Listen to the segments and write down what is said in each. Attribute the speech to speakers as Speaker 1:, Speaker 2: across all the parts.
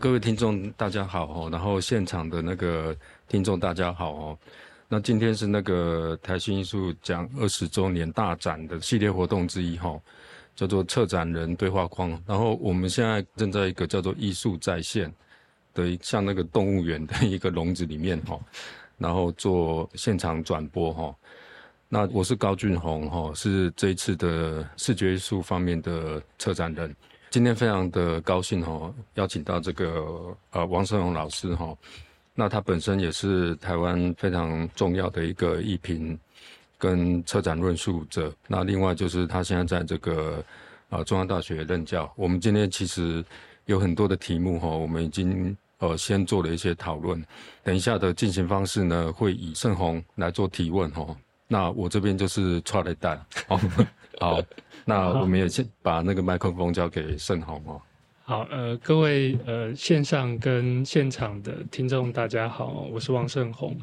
Speaker 1: 各位听众大家好哦，然后现场的那个听众大家好哦。那今天是那个台新艺术奖二十周年大展的系列活动之一哈，叫做策展人对话框。然后我们现在正在一个叫做艺术在线的像那个动物园的一个笼子里面哈，然后做现场转播哈。那我是高俊宏哈，是这一次的视觉艺术方面的策展人。今天非常的高兴哈，邀请到这个呃王胜宏老师哈。那他本身也是台湾非常重要的一个艺评跟车展论述者。那另外就是他现在在这个呃中央大学任教。我们今天其实有很多的题目哈，我们已经呃先做了一些讨论。等一下的进行方式呢，会以盛宏来做提问哈。那我这边就是串了带。好，那我们也先把那个麦克风交给盛宏哦。
Speaker 2: 好，呃，各位呃线上跟现场的听众，大家好，我是王胜宏。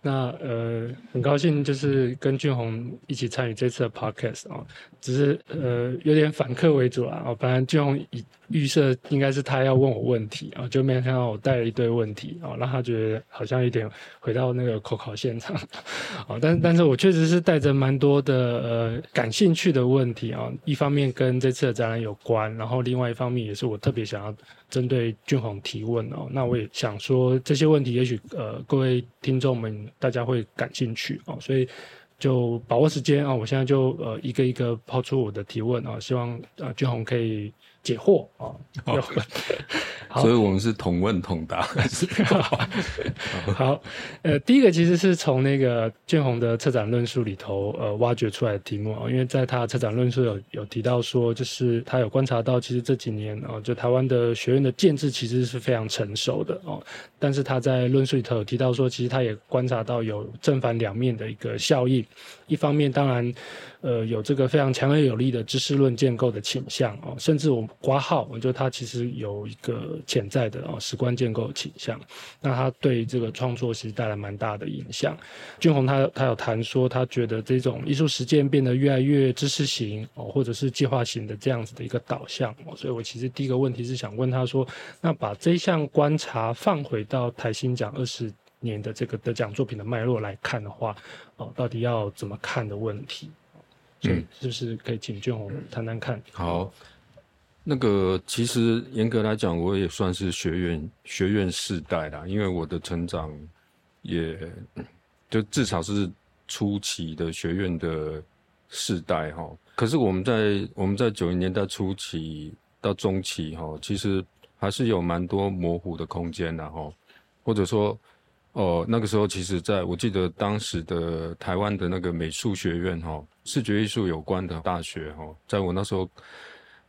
Speaker 2: 那呃，很高兴就是跟俊宏一起参与这次的 podcast 啊，只是呃有点反客为主啊。哦，本来俊宏预预设应该是他要问我问题啊，就没想到我带了一堆问题啊，让他觉得好像有点回到那个口考现场 啊。但但是我确实是带着蛮多的呃感兴趣的问题啊，一方面跟这次的展览有关，然后另外一方面也是我特别想要。针对俊宏提问哦，那我也想说这些问题，也许呃各位听众们大家会感兴趣哦，所以就把握时间啊，我现在就呃一个一个抛出我的提问啊，希望呃俊宏可以。解惑啊，
Speaker 1: 好，所以我们是同问同答。
Speaker 2: 好，呃，第一个其实是从那个建宏的策展论述里头呃挖掘出来的题目啊，因为在他的策展论述有有提到说，就是他有观察到，其实这几年啊，就台湾的学院的建制其实是非常成熟的哦，但是他在论述里头有提到说，其实他也观察到有正反两面的一个效应，一方面当然。呃，有这个非常强而有力的知识论建构的倾向哦，甚至我挂号，我觉得它其实有一个潜在的哦史观建构的倾向，那它对这个创作其实带来蛮大的影响。俊宏他他有谈说，他觉得这种艺术实践变得越来越知识型哦，或者是计划型的这样子的一个导向哦，所以我其实第一个问题是想问他说，那把这项观察放回到台新奖二十年的这个得奖作品的脉络来看的话，哦，到底要怎么看的问题？嗯，就是可以请俊宏谈谈看。
Speaker 1: 好，那个其实严格来讲，我也算是学院学院世代啦，因为我的成长也就至少是初期的学院的世代哈。可是我们在我们在九零年代初期到中期哈，其实还是有蛮多模糊的空间的哈，或者说。哦，那个时候其实，在我记得当时的台湾的那个美术学院哈，视觉艺术有关的大学哈，在我那时候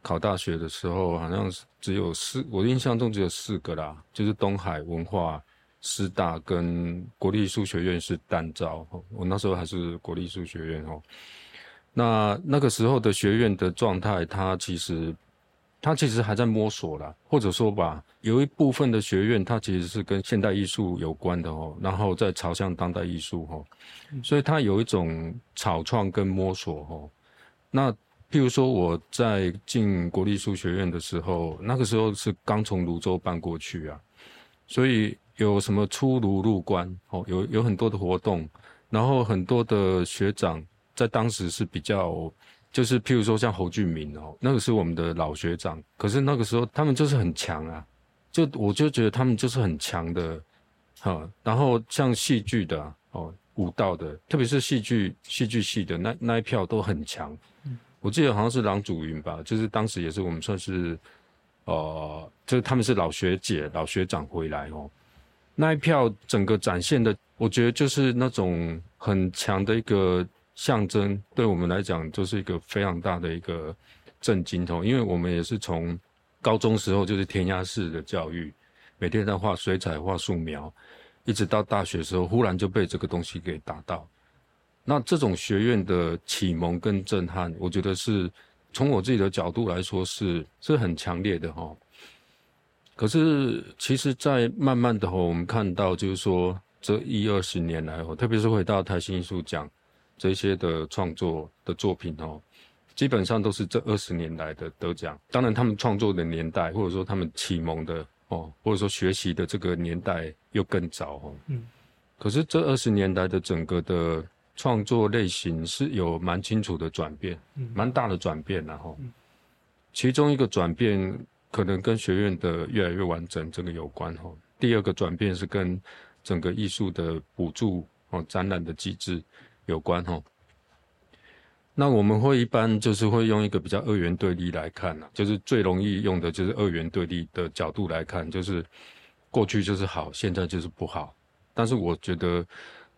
Speaker 1: 考大学的时候，好像只有四，我印象中只有四个啦，就是东海文化、师大跟国立艺术学院是单招。我那时候还是国立艺术学院哦。那那个时候的学院的状态，它其实。他其实还在摸索啦，或者说吧，有一部分的学院，它其实是跟现代艺术有关的哦，然后再朝向当代艺术哦，所以它有一种草创跟摸索哦。那譬如说我在进国立艺术学院的时候，那个时候是刚从泸州搬过去啊，所以有什么出炉入关哦，有有很多的活动，然后很多的学长在当时是比较。就是譬如说像侯俊明哦，那个是我们的老学长，可是那个时候他们就是很强啊，就我就觉得他们就是很强的，哈。然后像戏剧的哦，舞蹈的，特别是戏剧戏剧系的那那一票都很强。我记得好像是郎祖云吧，就是当时也是我们算是，呃，就是他们是老学姐老学长回来哦，那一票整个展现的，我觉得就是那种很强的一个。象征对我们来讲就是一个非常大的一个震惊哦，因为我们也是从高中时候就是填鸭式的教育，每天在画水彩、画素描，一直到大学时候，忽然就被这个东西给打到。那这种学院的启蒙跟震撼，我觉得是从我自己的角度来说是是很强烈的哈。可是其实，在慢慢的我们看到就是说这一二十年来哦，特别是回到台新艺术奖。这些的创作的作品哦，基本上都是这二十年来的得奖。当然，他们创作的年代，或者说他们启蒙的哦，或者说学习的这个年代又更早哦。嗯。可是这二十年来的整个的创作类型是有蛮清楚的转变，蛮大的转变然后，其中一个转变可能跟学院的越来越完整这个有关哈。第二个转变是跟整个艺术的补助哦展览的机制有关哈。那我们会一般就是会用一个比较二元对立来看呢，就是最容易用的就是二元对立的角度来看，就是过去就是好，现在就是不好。但是我觉得，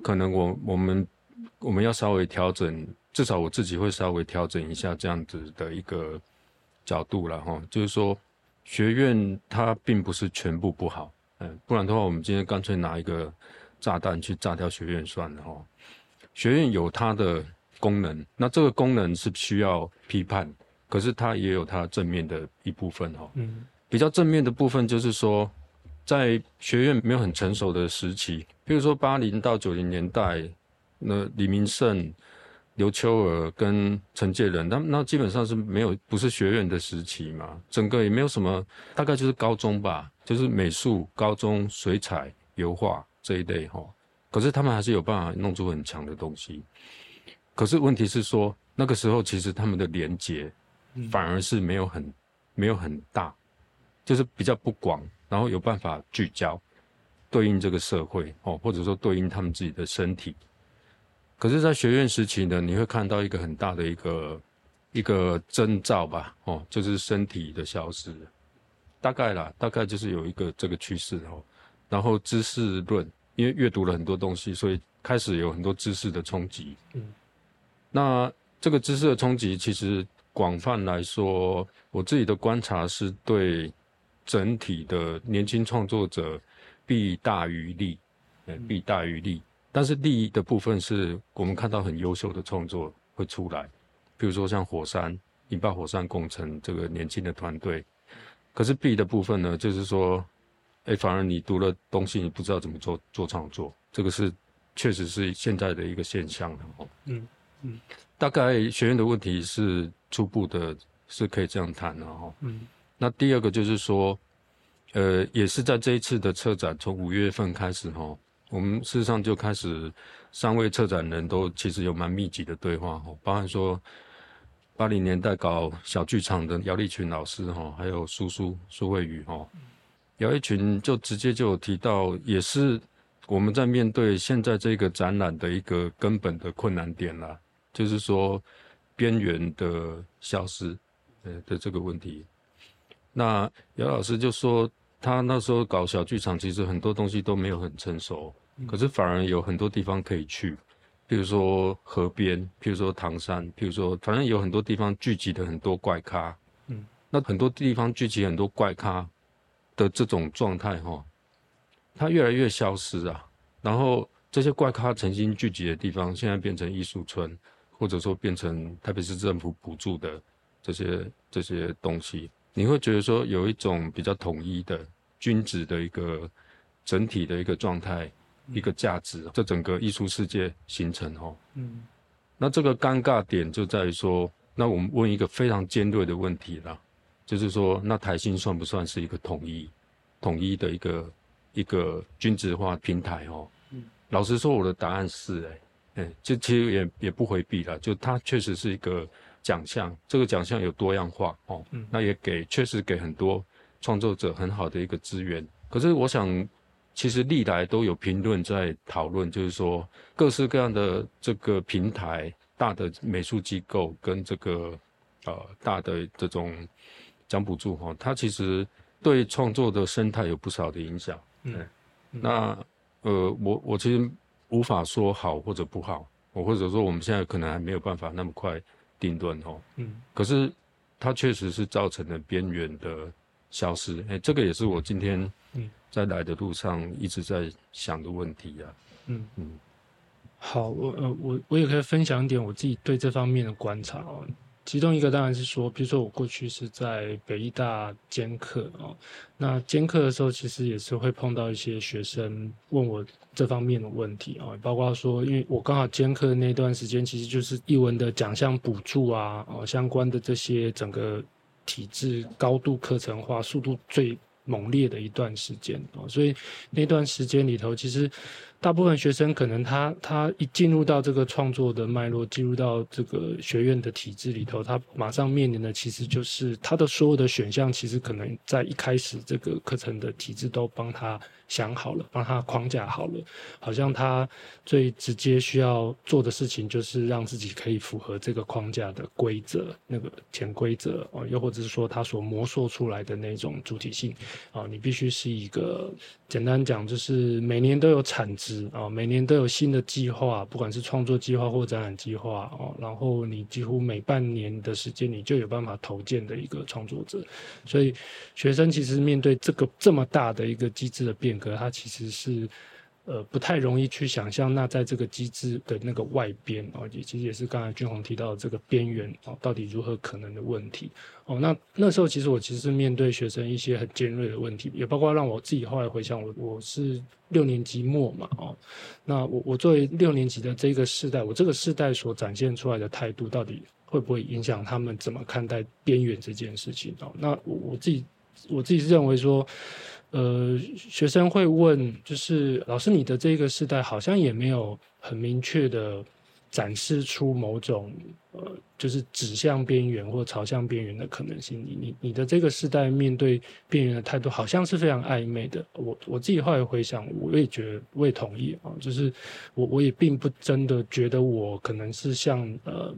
Speaker 1: 可能我我们我们要稍微调整，至少我自己会稍微调整一下这样子的一个角度了哈。就是说，学院它并不是全部不好，嗯，不然的话，我们今天干脆拿一个炸弹去炸掉学院算了哈。学院有它的功能，那这个功能是需要批判，可是它也有它正面的一部分哈。嗯，比较正面的部分就是说。在学院没有很成熟的时期，比如说八零到九零年代，那李明胜、刘秋儿跟陈介仁，那那基本上是没有不是学院的时期嘛，整个也没有什么，大概就是高中吧，就是美术高中、水彩、油画这一类哈。可是他们还是有办法弄出很强的东西。可是问题是说，那个时候其实他们的连接反而是没有很没有很大，就是比较不广。然后有办法聚焦，对应这个社会哦，或者说对应他们自己的身体。可是，在学院时期呢，你会看到一个很大的一个一个征兆吧，哦，就是身体的消失，大概啦，大概就是有一个这个趋势哦。然后知识论，因为阅读了很多东西，所以开始有很多知识的冲击。嗯，那这个知识的冲击，其实广泛来说，我自己的观察是对。整体的年轻创作者弊大于利，呃，弊大于利。但是利的部分是我们看到很优秀的创作会出来，比如说像火山引爆火山工程这个年轻的团队。可是弊的部分呢，就是说，哎，反而你读了东西，你不知道怎么做做创作，这个是确实是现在的一个现象了哦。嗯嗯，大概学院的问题是初步的，是可以这样谈的哈。嗯。那第二个就是说，呃，也是在这一次的策展，从五月份开始哈，我们事实上就开始三位策展人都其实有蛮密集的对话哈，包含说八零年代搞小剧场的姚立群老师哈，还有苏苏苏慧宇哈，姚一群就直接就有提到，也是我们在面对现在这个展览的一个根本的困难点啦，就是说边缘的消失呃的这个问题。那姚老师就说，他那时候搞小剧场，其实很多东西都没有很成熟，可是反而有很多地方可以去，比如说河边，譬如说唐山，譬如说，反正有很多地方聚集的很多怪咖，嗯，那很多地方聚集很多怪咖的这种状态哈，它越来越消失啊，然后这些怪咖曾经聚集的地方，现在变成艺术村，或者说变成特别是政府补助的这些这些东西。你会觉得说有一种比较统一的君子的一个整体的一个状态，一个价值，这整个艺术世界形成哦。嗯，那这个尴尬点就在于说，那我们问一个非常尖锐的问题了，就是说，那台新算不算是一个统一、统一的一个一个均值化平台哦？嗯，老实说，我的答案是，哎，哎，这其实也也不回避了，就它确实是一个。奖项这个奖项有多样化哦，那也给确实给很多创作者很好的一个资源。可是我想，其实历来都有评论在讨论，就是说各式各样的这个平台、大的美术机构跟这个呃大的这种奖补助哈，它其实对创作的生态有不少的影响。嗯，那呃我我其实无法说好或者不好，我或者说我们现在可能还没有办法那么快。定论哦，嗯，可是它确实是造成了边缘的消失，哎，这个也是我今天在来的路上一直在想的问题啊，嗯嗯，
Speaker 2: 好，我呃我我也可以分享一点我自己对这方面的观察哦，其中一个当然是说，比如说我过去是在北医大兼课哦，那兼课的时候其实也是会碰到一些学生问我这方面的问题啊，包括说，因为我刚好兼课那段时间，其实就是译文的奖项补助啊，哦相关的这些整个体制高度课程化、速度最猛烈的一段时间啊，所以那段时间里头，其实。大部分学生可能他他一进入到这个创作的脉络，进入到这个学院的体制里头，他马上面临的其实就是他的所有的选项，其实可能在一开始这个课程的体制都帮他想好了，帮他框架好了，好像他最直接需要做的事情就是让自己可以符合这个框架的规则，那个潜规则哦，又或者是说他所模塑出来的那种主体性啊，你必须是一个简单讲就是每年都有产值。啊，每年都有新的计划，不管是创作计划或展览计划哦，然后你几乎每半年的时间，你就有办法投建的一个创作者。所以，学生其实面对这个这么大的一个机制的变革，它其实是。呃，不太容易去想象，那在这个机制的那个外边哦，也其实也是刚才俊宏提到的这个边缘哦，到底如何可能的问题哦。那那时候其实我其实是面对学生一些很尖锐的问题，也包括让我自己后来回想，我我是六年级末嘛哦，那我我作为六年级的这个世代，我这个世代所展现出来的态度，到底会不会影响他们怎么看待边缘这件事情哦？那我我自己我自己是认为说。呃，学生会问，就是老师，你的这个时代好像也没有很明确的展示出某种呃，就是指向边缘或朝向边缘的可能性。你你你的这个时代面对边缘的态度，好像是非常暧昧的。我我自己后来回想，我也觉得我也同意啊，就是我我也并不真的觉得我可能是像呃。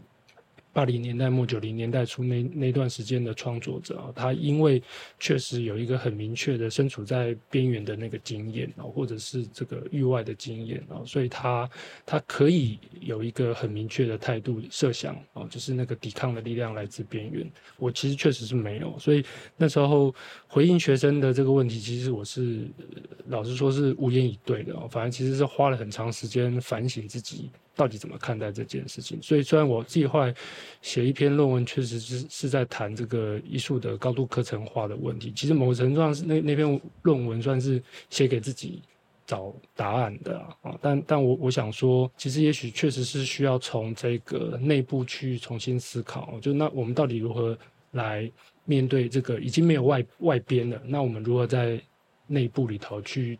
Speaker 2: 八零年代末九零年代初那那段时间的创作者啊，他因为确实有一个很明确的身处在边缘的那个经验啊，或者是这个域外的经验啊，所以他他可以有一个很明确的态度设想啊，就是那个抵抗的力量来自边缘。我其实确实是没有，所以那时候回应学生的这个问题，其实我是老实说是无言以对的。反正其实是花了很长时间反省自己。到底怎么看待这件事情？所以虽然我计划写一篇论文，确实是是在谈这个艺术的高度课程化的问题。其实某程度上是那那篇论文算是写给自己找答案的啊。但但我我想说，其实也许确实是需要从这个内部去重新思考。就那我们到底如何来面对这个已经没有外外边了？那我们如何在内部里头去？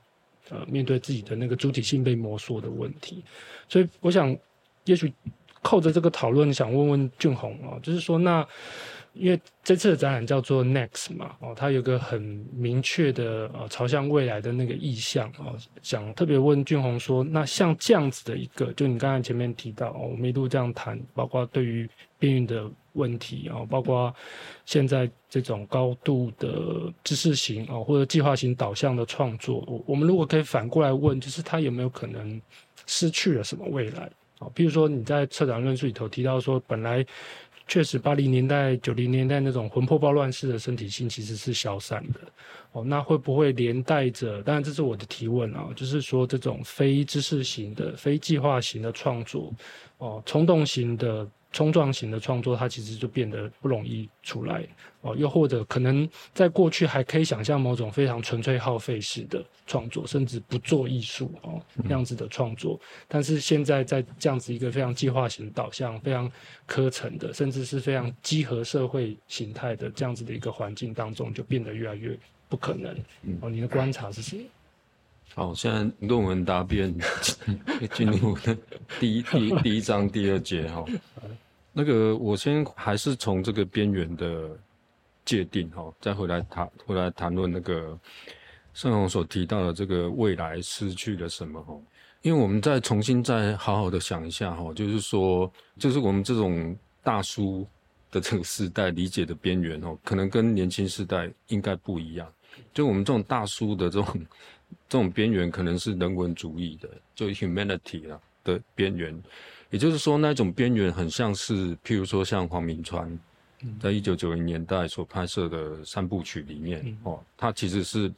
Speaker 2: 呃，面对自己的那个主体性被磨塑的问题，所以我想，也许扣着这个讨论，想问问俊宏啊，就是说，那因为这次的展览叫做 Next 嘛，哦，它有个很明确的呃朝向未来的那个意向哦，想特别问俊宏说，那像这样子的一个，就你刚才前面提到哦，我们一路这样谈，包括对于边缘的。问题啊，包括现在这种高度的知识型啊，或者计划型导向的创作，我我们如果可以反过来问，就是它有没有可能失去了什么未来啊？比如说你在策展论述里头提到说，本来确实八零年代、九零年代那种魂魄暴乱式的身体性其实是消散的哦，那会不会连带着？当然这是我的提问啊，就是说这种非知识型的、非计划型的创作哦，冲动型的。冲撞型的创作，它其实就变得不容易出来哦。又或者可能在过去还可以想象某种非常纯粹耗费式的创作，甚至不做艺术哦那样子的创作。但是现在在这样子一个非常计划型导向、非常科层的，甚至是非常集合社会形态的这样子的一个环境当中，就变得越来越不可能。哦，你的观察是什么？
Speaker 1: 好，现在论文答辩 进入第一 第第一章第二节哈。那个我先还是从这个边缘的界定哈，再回来谈回来谈论那个盛宏所提到的这个未来失去了什么哈。因为我们再重新再好好的想一下哈，就是说，就是我们这种大叔的这个时代理解的边缘哦，可能跟年轻时代应该不一样。就我们这种大叔的这种。这种边缘可能是人文主义的，就 humanity 啊的边缘，也就是说那种边缘很像是，譬如说像黄明川，在一九九零年代所拍摄的三部曲里面，哦，它其实是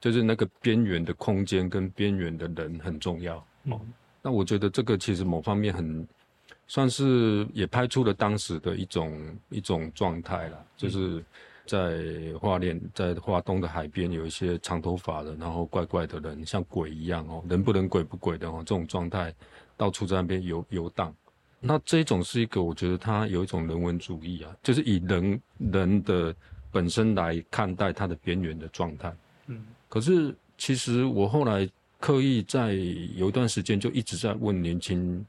Speaker 1: 就是那个边缘的空间跟边缘的人很重要，哦，那我觉得这个其实某方面很算是也拍出了当时的一种一种状态了，就是在花莲，在花东的海边有一些长头发的，然后怪怪的人，像鬼一样哦，人不人鬼不鬼的哦，这种状态到处在那边游游荡。那这种是一个，我觉得它有一种人文主义啊，就是以人人的本身来看待它的边缘的状态。嗯，可是其实我后来刻意在有一段时间就一直在问年轻。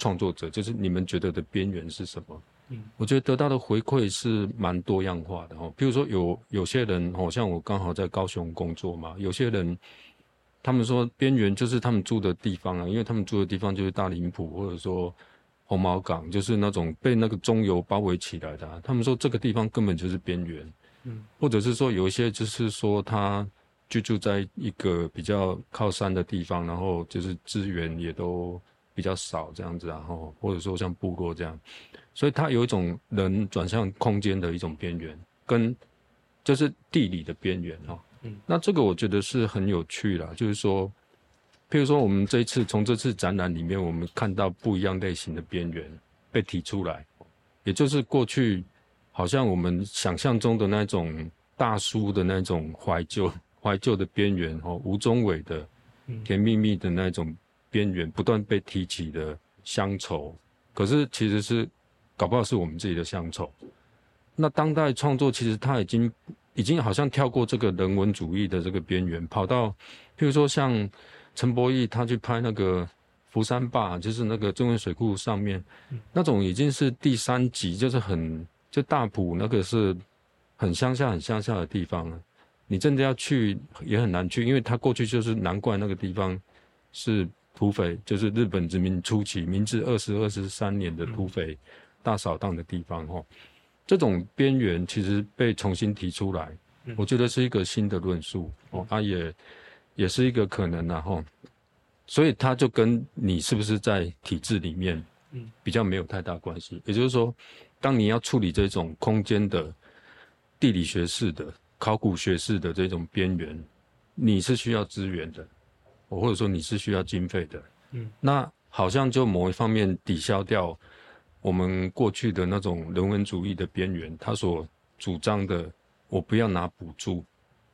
Speaker 1: 创作者就是你们觉得的边缘是什么？嗯，我觉得得到的回馈是蛮多样化的哦。比如说有有些人哦，像我刚好在高雄工作嘛，有些人他们说边缘就是他们住的地方啊，因为他们住的地方就是大林埔或者说红毛港，就是那种被那个中油包围起来的。他们说这个地方根本就是边缘，嗯，或者是说有一些就是说他居住在一个比较靠山的地方，然后就是资源也都。比较少这样子，然后或者说像部落这样，所以它有一种人转向空间的一种边缘，跟就是地理的边缘哈。嗯，那这个我觉得是很有趣啦，就是说，譬如说我们这一次从这次展览里面，我们看到不一样类型的边缘被提出来，也就是过去好像我们想象中的那种大叔的那种怀旧 怀旧的边缘哦，吴宗伟的甜蜜蜜的那种。边缘不断被提起的乡愁，可是其实是搞不好是我们自己的乡愁。那当代创作其实他已经已经好像跳过这个人文主义的这个边缘，跑到譬如说像陈柏义他去拍那个福山坝，就是那个中文水库上面那种已经是第三级，就是很就大埔那个是很乡下很乡下的地方了。你真的要去也很难去，因为他过去就是难怪那个地方是。土匪就是日本殖民初期，明治二十二十三年的土匪大扫荡的地方哦。这种边缘其实被重新提出来，我觉得是一个新的论述哦，它也也是一个可能然后，所以它就跟你是不是在体制里面，嗯，比较没有太大关系。也就是说，当你要处理这种空间的地理学式的、考古学式的这种边缘，你是需要资源的。我或者说你是需要经费的，嗯，那好像就某一方面抵消掉我们过去的那种人文主义的边缘，他所主张的，我不要拿补助，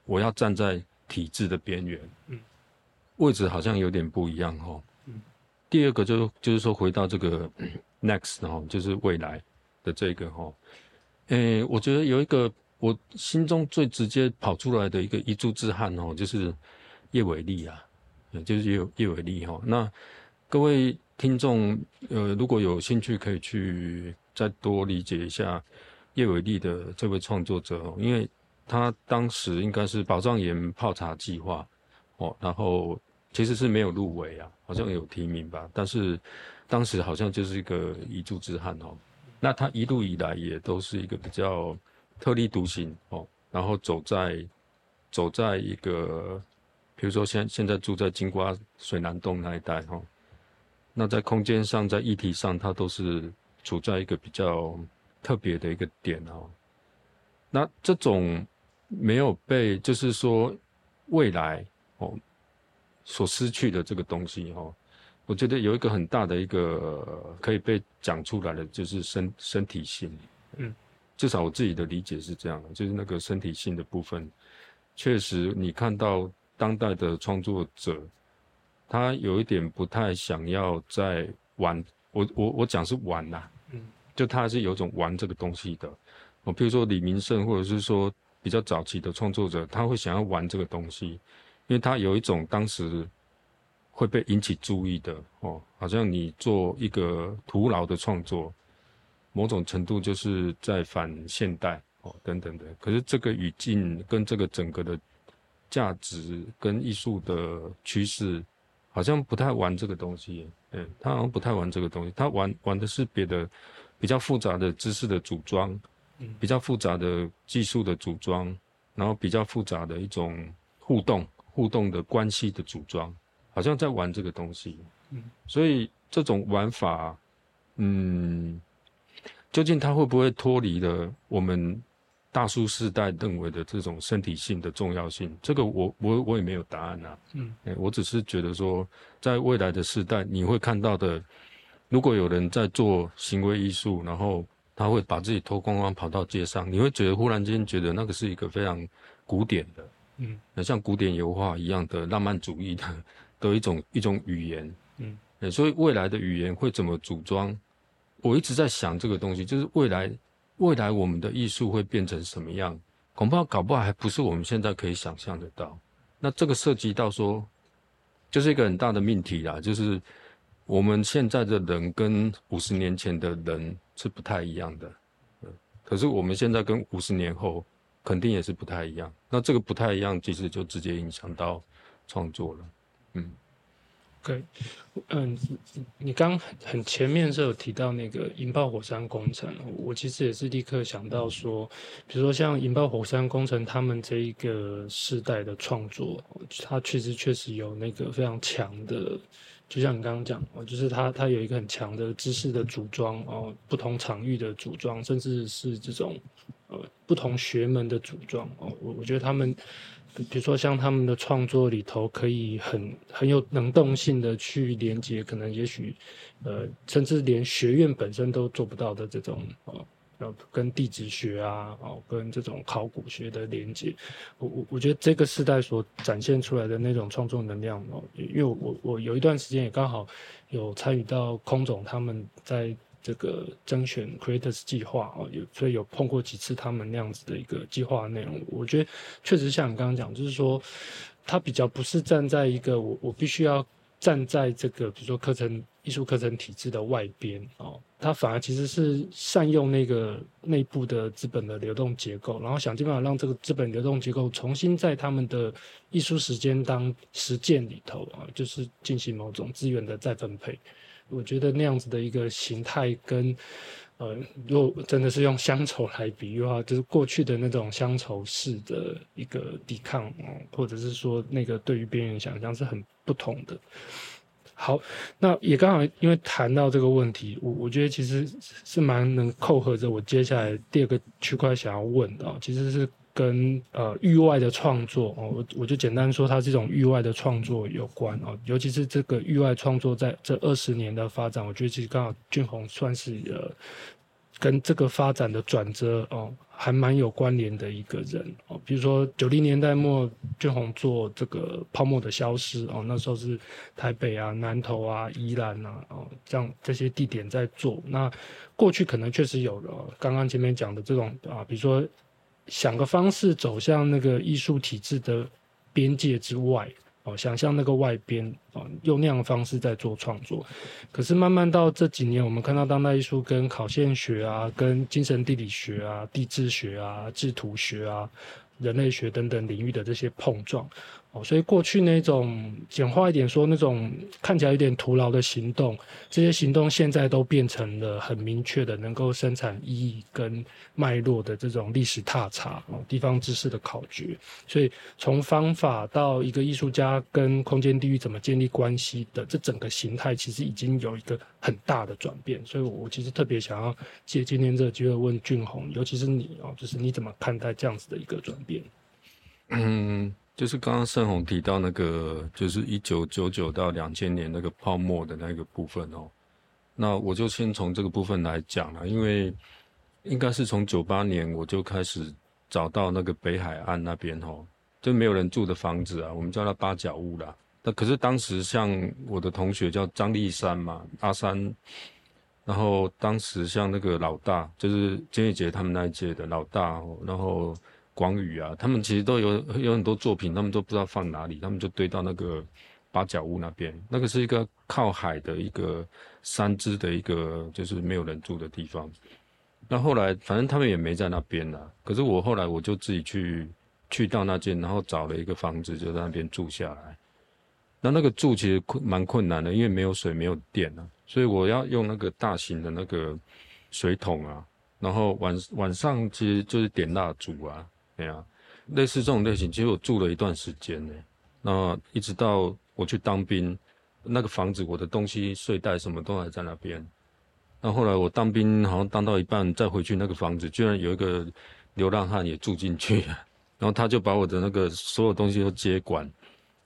Speaker 1: 我要站在体制的边缘，嗯，位置好像有点不一样哈，嗯，第二个就就是说回到这个 next 哈，就是未来的这个哈，诶，我觉得有一个我心中最直接跑出来的一个一柱之汉哦，就是叶伟利啊。就是叶叶伟利哈，那各位听众，呃，如果有兴趣，可以去再多理解一下叶伟丽的这位创作者哦，因为他当时应该是宝藏岩泡茶计划哦，然后其实是没有入围啊，好像有提名吧，但是当时好像就是一个遗珠之憾哦，那他一路以来也都是一个比较特立独行哦，然后走在走在一个。比如说，现现在住在金瓜水南洞那一带哈，那在空间上，在议题上，它都是处在一个比较特别的一个点哦。那这种没有被，就是说未来哦所失去的这个东西哦，我觉得有一个很大的一个可以被讲出来的，就是身身体性。嗯，至少我自己的理解是这样的，就是那个身体性的部分，确实你看到。当代的创作者，他有一点不太想要在玩，我我我讲是玩呐，嗯，就他是有种玩这个东西的，我比如说李明胜，或者是说比较早期的创作者，他会想要玩这个东西，因为他有一种当时会被引起注意的哦，好像你做一个徒劳的创作，某种程度就是在反现代哦等等的，可是这个语境跟这个整个的。价值跟艺术的趋势，好像不太玩这个东西。嗯，他好像不太玩这个东西，他玩玩的是别的比较复杂的知识的组装，比较复杂的技术的组装，然后比较复杂的一种互动互动的关系的组装，好像在玩这个东西。嗯，所以这种玩法，嗯，究竟他会不会脱离了我们？大叔世代认为的这种身体性的重要性，这个我我我也没有答案呐。嗯，我只是觉得说，在未来的时代，你会看到的如果有人在做行为艺术，然后他会把自己脱光光跑到街上，你会觉得忽然间觉得那个是一个非常古典的，嗯，像古典油画一样的浪漫主义的的一种一种语言，嗯，所以未来的语言会怎么组装？我一直在想这个东西，就是未来未来我们的艺术会变成什么样？恐怕搞不好还不是我们现在可以想象得到。那这个涉及到说，就是一个很大的命题啦，就是。我们现在的人跟五十年前的人是不太一样的，可是我们现在跟五十年后肯定也是不太一样。那这个不太一样，其实就直接影响到创作了。嗯
Speaker 2: ，OK，嗯，你刚很前面是有提到那个引爆火山工程，我其实也是立刻想到说，比如说像引爆火山工程，他们这一个世代的创作，它确实确实有那个非常强的。就像你刚刚讲哦，就是他他有一个很强的知识的组装哦，不同场域的组装，甚至是这种呃不同学门的组装哦。我我觉得他们，比如说像他们的创作里头，可以很很有能动性的去连接，可能也许呃，甚至连学院本身都做不到的这种哦。呃，跟地质学啊，哦，跟这种考古学的连接，我我我觉得这个时代所展现出来的那种创作能量哦，因为我我有一段时间也刚好有参与到空总他们在这个甄选 Creators 计划哦，有所以有碰过几次他们那样子的一个计划内容，我觉得确实像你刚刚讲，就是说他比较不是站在一个我我必须要。站在这个比如说课程艺术课程体制的外边哦，他反而其实是善用那个内部的资本的流动结构，然后想尽办法让这个资本流动结构重新在他们的艺术时间当实践里头啊，就是进行某种资源的再分配。我觉得那样子的一个形态跟。呃，如果真的是用乡愁来比喻的话，就是过去的那种乡愁式的一个抵抗，或者是说那个对于边缘想象是很不同的。好，那也刚好因为谈到这个问题，我我觉得其实是蛮能扣合着我接下来第二个区块想要问的，其实是。跟呃域外的创作哦，我我就简单说，它这种域外的创作有关哦，尤其是这个域外创作在这二十年的发展，我觉得其实刚好俊宏算是呃跟这个发展的转折哦，还蛮有关联的一个人哦。比如说九零年代末，俊宏做这个泡沫的消失哦，那时候是台北啊、南投啊、宜兰啊哦，这样这些地点在做。那过去可能确实有了刚刚前面讲的这种啊，比如说。想个方式走向那个艺术体制的边界之外，哦，想象那个外边，哦，用那样的方式在做创作。可是慢慢到这几年，我们看到当代艺术跟考现学啊、跟精神地理学啊、地质学啊、制图学啊、人类学等等领域的这些碰撞。所以过去那种简化一点说，那种看起来有点徒劳的行动，这些行动现在都变成了很明确的，能够生产意义跟脉络的这种历史踏查哦，地方知识的考掘。所以从方法到一个艺术家跟空间地域怎么建立关系的这整个形态，其实已经有一个很大的转变。所以我其实特别想要借今天这个机会问俊宏，尤其是你哦，就是你怎么看待这样子的一个转变？
Speaker 1: 嗯。就是刚刚盛宏提到那个，就是一九九九到两千年那个泡沫的那个部分哦，那我就先从这个部分来讲了，因为应该是从九八年我就开始找到那个北海岸那边哦，就没有人住的房子啊，我们叫它八角屋啦。那可是当时像我的同学叫张立山嘛，阿山，然后当时像那个老大，就是金玉杰他们那一届的老大，然后。广宇啊，他们其实都有有很多作品，他们都不知道放哪里，他们就堆到那个八角屋那边。那个是一个靠海的一个山支的一个，就是没有人住的地方。那后来反正他们也没在那边了。可是我后来我就自己去去到那间，然后找了一个房子，就在那边住下来。那那个住其实困蛮困难的，因为没有水没有电啊，所以我要用那个大型的那个水桶啊，然后晚晚上其实就是点蜡烛啊。对啊，类似这种类型，其实我住了一段时间呢。那一直到我去当兵，那个房子，我的东西、睡袋什么都还在那边。那后来我当兵，好像当到一半再回去那个房子，居然有一个流浪汉也住进去，然后他就把我的那个所有东西都接管。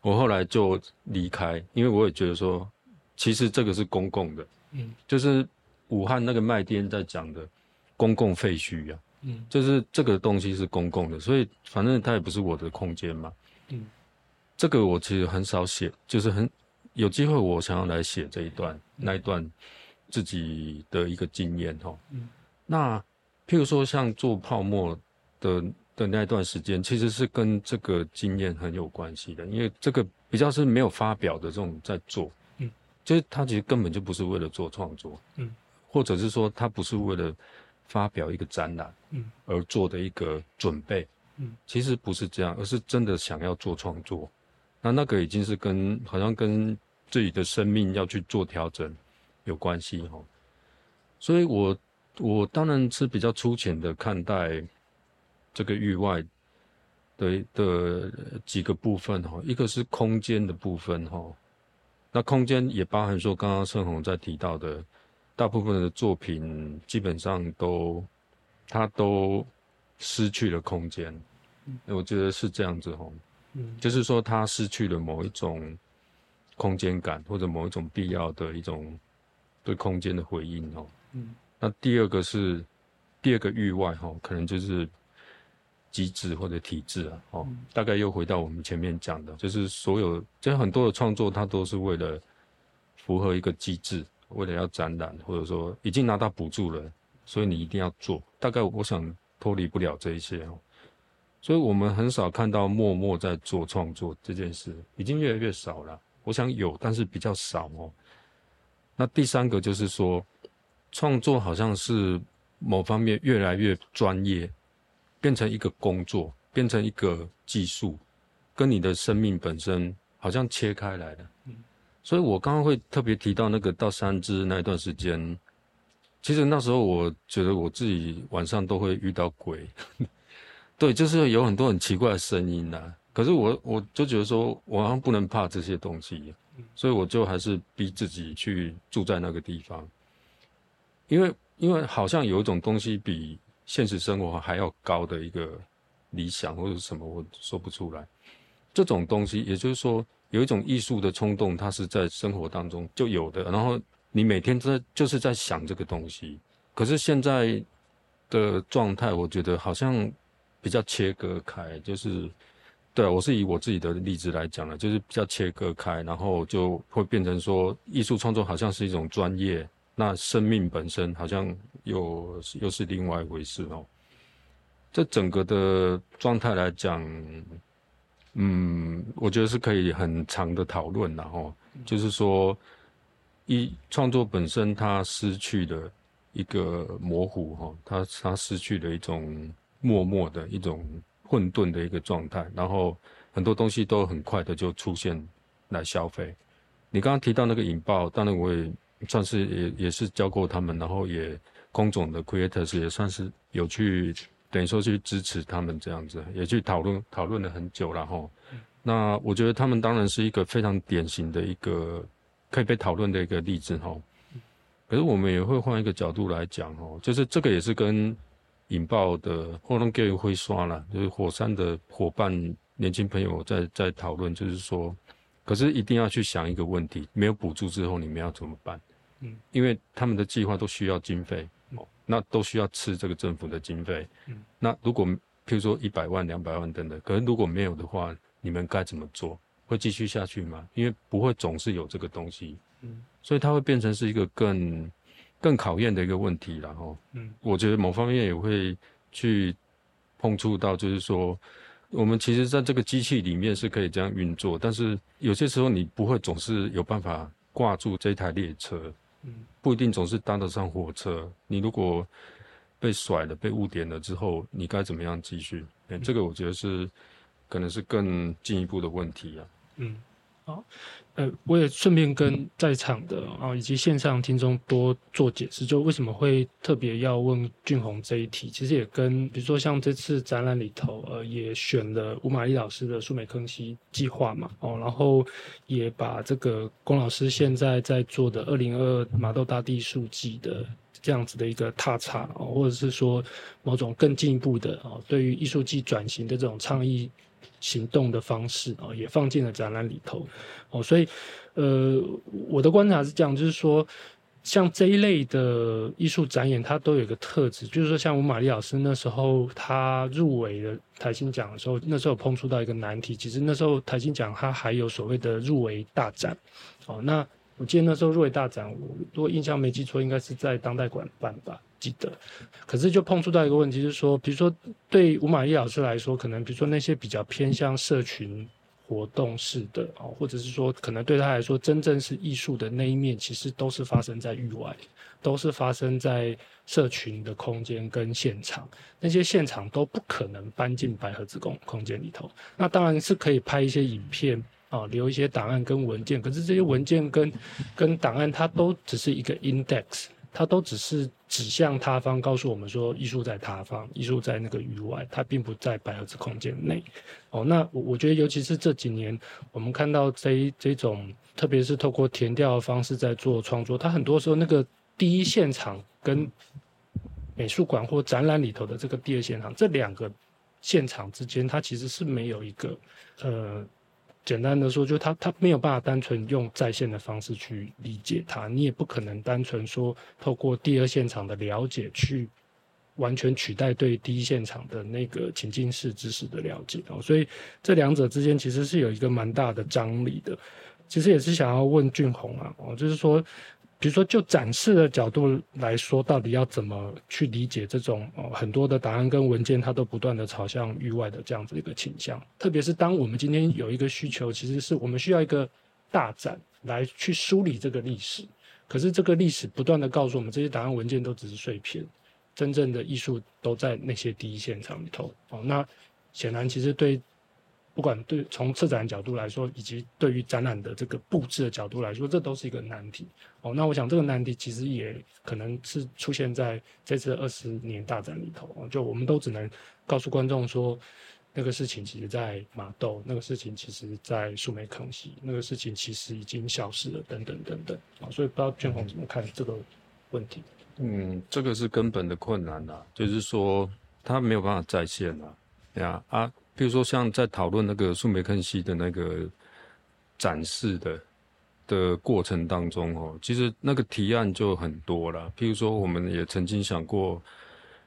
Speaker 1: 我后来就离开，因为我也觉得说，其实这个是公共的，
Speaker 2: 嗯，
Speaker 1: 就是武汉那个麦店在讲的公共废墟啊，
Speaker 2: 嗯，
Speaker 1: 就是这个东西是公共的，所以反正它也不是我的空间嘛，
Speaker 2: 嗯，
Speaker 1: 这个我其实很少写，就是很有机会我想要来写这一段、
Speaker 2: 嗯。
Speaker 1: 那一段自己的一个经验哈，
Speaker 2: 嗯，
Speaker 1: 那譬如说像做泡沫的的那一段时间，其实是跟这个经验很有关系的，因为这个比较是没有发表的这种在做，
Speaker 2: 嗯，
Speaker 1: 就是他其实根本就不是为了做创作，
Speaker 2: 嗯，
Speaker 1: 或者是说他不是为了发表一个展览，
Speaker 2: 嗯，
Speaker 1: 而做的一个准备，
Speaker 2: 嗯，
Speaker 1: 其实不是这样，而是真的想要做创作，那那个已经是跟好像跟自己的生命要去做调整有关系哈，所以我我当然是比较粗浅的看待这个域外的的几个部分哈，一个是空间的部分哈，那空间也包含说刚刚盛宏在提到的，大部分的作品基本上都它都失去了空间，我觉得是这样子哈，
Speaker 2: 嗯。
Speaker 1: 就是说它失去了某一种空间感或者某一种必要的一种对空间的回应哦。
Speaker 2: 嗯。
Speaker 1: 那第二个是第二个域外哈，可能就是机制或者体制啊，哦，大概又回到我们前面讲的，就是所有就是很多的创作，它都是为了符合一个机制，为了要展览，或者说已经拿到补助了，所以你一定要做。大概我想脱离不了这一些哦，所以我们很少看到默默在做创作这件事，已经越来越少了。我想有，但是比较少哦。那第三个就是说，创作好像是某方面越来越专业，变成一个工作，变成一个技术，跟你的生命本身好像切开来了。所以我刚刚会特别提到那个到三支那一段时间，其实那时候我觉得我自己晚上都会遇到鬼，对，就是有很多很奇怪的声音呐、可是我我就觉得说，我好像不能怕这些东西，所以我就还是逼自己去住在那个地方，因为因为好像有一种东西比现实生活还要高的一个理想或者什么，我说不出来。这种东西，也就是说，有一种艺术的冲动，它是在生活当中就有的，然后你每天在就是在想这个东西。可是现在的状态，我觉得好像比较切割开，就是对我是以我自己的例子来讲了，就是比较切割开，然后就会变成说，艺术创作好像是一种专业，那生命本身好像又又是另外一回事哦。这整个的状态来讲，嗯，我觉得是可以很长的讨论然后就是说，一创作本身它失去了一个模糊哈，它它失去了一种默默的一种混沌的一个状态，然后很多东西都很快的就出现来消费。你刚刚提到那个引爆，当然我也算是也也是教过他们，然后也工种的 creators 也算是有去等于说去支持他们这样子，也去讨论讨论了很久了哈。那我觉得他们当然是一个非常典型的一个可以被讨论的一个例子哈。可是我们也会换一个角度来讲哦，就是这个也是跟引爆的火龙 gay 会刷了，就是火山的伙伴年轻朋友在在讨论，就是说，可是一定要去想一个问题，没有补助之后你们要怎么办？
Speaker 2: 嗯，
Speaker 1: 因为他们的计划都需要经费，哦，那都需要吃这个政府的经费。
Speaker 2: 嗯，
Speaker 1: 那如果譬如说一百万、两百万等等，可是如果没有的话，你们该怎么做？会继续下去吗？因为不会总是有这个东西，
Speaker 2: 嗯，
Speaker 1: 所以它会变成是一个更更考验的一个问题然后。
Speaker 2: 嗯，
Speaker 1: 我觉得某方面也会去碰触到，就是说，我们其实在这个机器里面是可以这样运作，但是有些时候你不会总是有办法挂住这台列车，
Speaker 2: 嗯，
Speaker 1: 不一定总是搭得上火车。你如果被甩了、被误点了之后，你该怎么样继续？哎、这个我觉得是可能是更进一步的问题啊。
Speaker 2: 嗯，好，呃，我也顺便跟在场的啊以及线上听众多做解释，就为什么会特别要问俊宏这一题，其实也跟比如说像这次展览里头，呃，也选了吴玛丽老师的数美坑溪计划嘛，哦，然后也把这个龚老师现在在做的二零二二马豆大地艺术季的。这样子的一个踏查，或者是说某种更进一步的哦，对于艺术季转型的这种倡议行动的方式哦，也放进了展览里头哦，所以呃，我的观察是这样，就是说，像这一类的艺术展演，它都有一个特质，就是说，像吴玛丽老师那时候他入围的台新奖的时候，那时候碰触到一个难题。其实那时候台新奖它还有所谓的入围大展，哦，那我记得那时候入围大展，我如果印象没记错，应该是在当代馆办吧，记得。可是就碰触到一个问题，就是说，比如说对吴玛丽老师来说，可能比如说那些比较偏向社群。活动式的哦，或者是说，可能对他来说，真正是艺术的那一面，其实都是发生在域外，都是发生在社群的空间跟现场。那些现场都不可能搬进白盒子空空间里头。那当然是可以拍一些影片啊，留一些档案跟文件。可是这些文件跟跟档案，它都只是一个 index。它都只是指向他方，告诉我们说艺术在他方，艺术在那个域外，它并不在白盒子空间内。哦，那我我觉得，尤其是这几年，我们看到这这种，特别是透过填调的方式在做创作，它很多时候那个第一现场跟美术馆或展览里头的这个第二现场，这两个现场之间，它其实是没有一个呃。简单的说，就他他没有办法单纯用在线的方式去理解它，你也不可能单纯说透过第二现场的了解去完全取代对第一现场的那个情境式知识的了解哦。所以这两者之间其实是有一个蛮大的张力的。其实也是想要问俊宏啊，哦，就是说。比如说，就展示的角度来说，到底要怎么去理解这种哦很多的答案跟文件，它都不断的朝向域外的这样子一个倾向。特别是当我们今天有一个需求，其实是我们需要一个大展来去梳理这个历史。可是这个历史不断的告诉我们，这些答案文件都只是碎片，真正的艺术都在那些第一现场里头。哦，那显然其实对。不管对从策展角度来说，以及对于展览的这个布置的角度来说，这都是一个难题哦。那我想这个难题其实也可能是出现在这次二十年大战里头就我们都只能告诉观众说，那个事情其实在马豆，那个事情其实在树莓坑溪，那个事情其实已经消失了，等等等等啊。所以不知道俊宏怎么看这个问题？
Speaker 1: 嗯，这个是根本的困难呐，就是说他没有办法再现了，对啊啊。比如说，像在讨论那个树梅坑溪的那个展示的的过程当中，哦，其实那个提案就很多了。譬如说，我们也曾经想过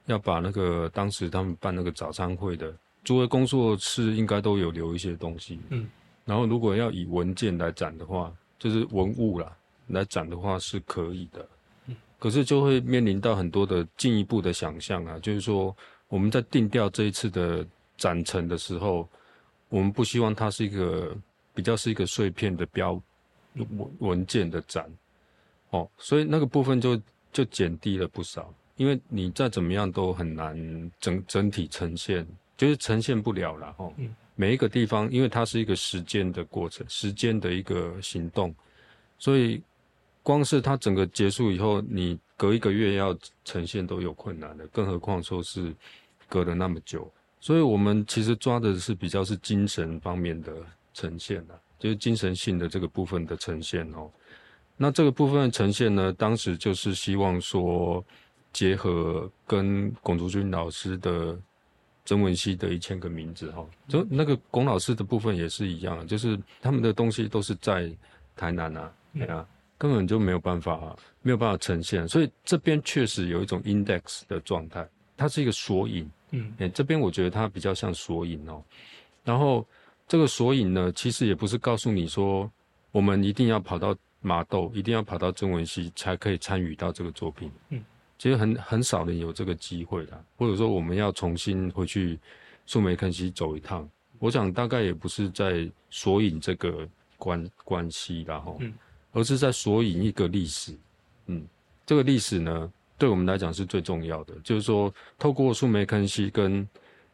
Speaker 1: 要把那个当时他们办那个早餐会的诸位工作室应该都有留一些东西，嗯，然后如果要以文件来展的话，就是文物啦来展的话是可以的，嗯，可是就会面临到很多的进一步的想象啊，就是说我们在定调这一次的。展成的时候，我们不希望它是一个比较是一个碎片的标文文件的展，哦，所以那个部分就就减低了不少，因为你再怎么样都很难整整体呈现，就是呈现不了了哦。每一个地方，因为它是一个时间的过程，时间的一个行动，所以光是它整个结束以后，你隔一个月要呈现都有困难的，更何况说是隔了那么久。所以，我们其实抓的是比较是精神方面的呈现的，就是精神性的这个部分的呈现哦。那这个部分的呈现呢，当时就是希望说，结合跟龚竹君老师的曾文熙的一千个名字哈，就那个龚老师的部分也是一样，就是他们的东西都是在台南啊，对啊，根本就没有办法没有办法呈现。所以这边确实有一种 index 的状态，它是一个索引。嗯，哎，这边我觉得它比较像索引哦，然后这个索引呢，其实也不是告诉你说我们一定要跑到马豆，一定要跑到中文系才可以参与到这个作品。嗯，其实很很少人有这个机会的，或者说我们要重新回去树梅坑溪走一趟，我想大概也不是在索引这个关关系然后，嗯，而是在索引一个历史。嗯，这个历史呢。对我们来讲是最重要的，就是说，透过树梅坑溪跟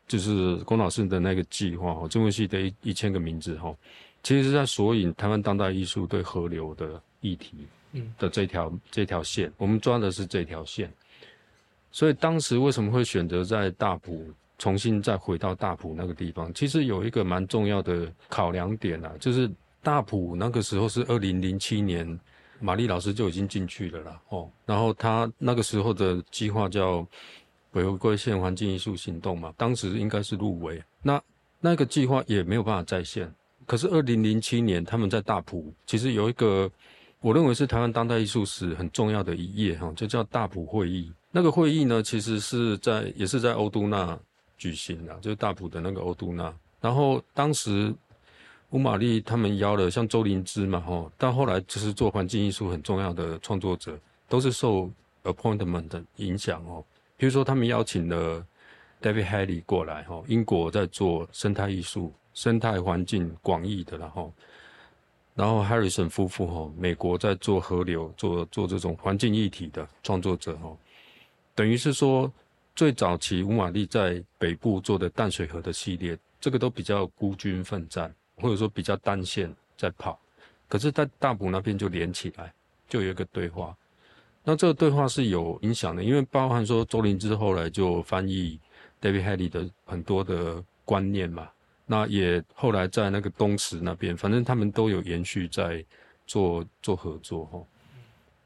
Speaker 1: 就是龚老师的那个计划哈，中文系的一一千个名字哈，其实是在索引台湾当代艺术对河流的议题嗯的这条这条线，我们抓的是这条线，所以当时为什么会选择在大埔重新再回到大埔那个地方？其实有一个蛮重要的考量点啊，就是大埔那个时候是二零零七年。玛丽老师就已经进去了啦，哦，然后他那个时候的计划叫回归线环境艺术行动嘛，当时应该是入围，那那个计划也没有办法再现。可是二零零七年他们在大埔其实有一个我认为是台湾当代艺术史很重要的一页哈，就叫大埔会议。那个会议呢，其实是在也是在欧都纳举行的，就是大埔的那个欧都纳。然后当时吴玛丽他们邀了像周灵芝嘛，哈，到后来就是做环境艺术很重要的创作者，都是受 appointment 的影响哦。比如说他们邀请了 David Haley 过来，哈，英国在做生态艺术、生态环境广义的，然后。然后 Harrison 夫妇哈，美国在做河流，做做这种环境一体的创作者哈，等于是说最早期吴玛丽在北部做的淡水河的系列，这个都比较孤军奋战，或者说比较单线在跑，可是，在大埔那边就连起来，就有一个对话。那这个对话是有影响的，因为包含说周林之后来就翻译 David Haley 的很多的观念嘛。那也后来在那个东石那边，反正他们都有延续在做做合作哈。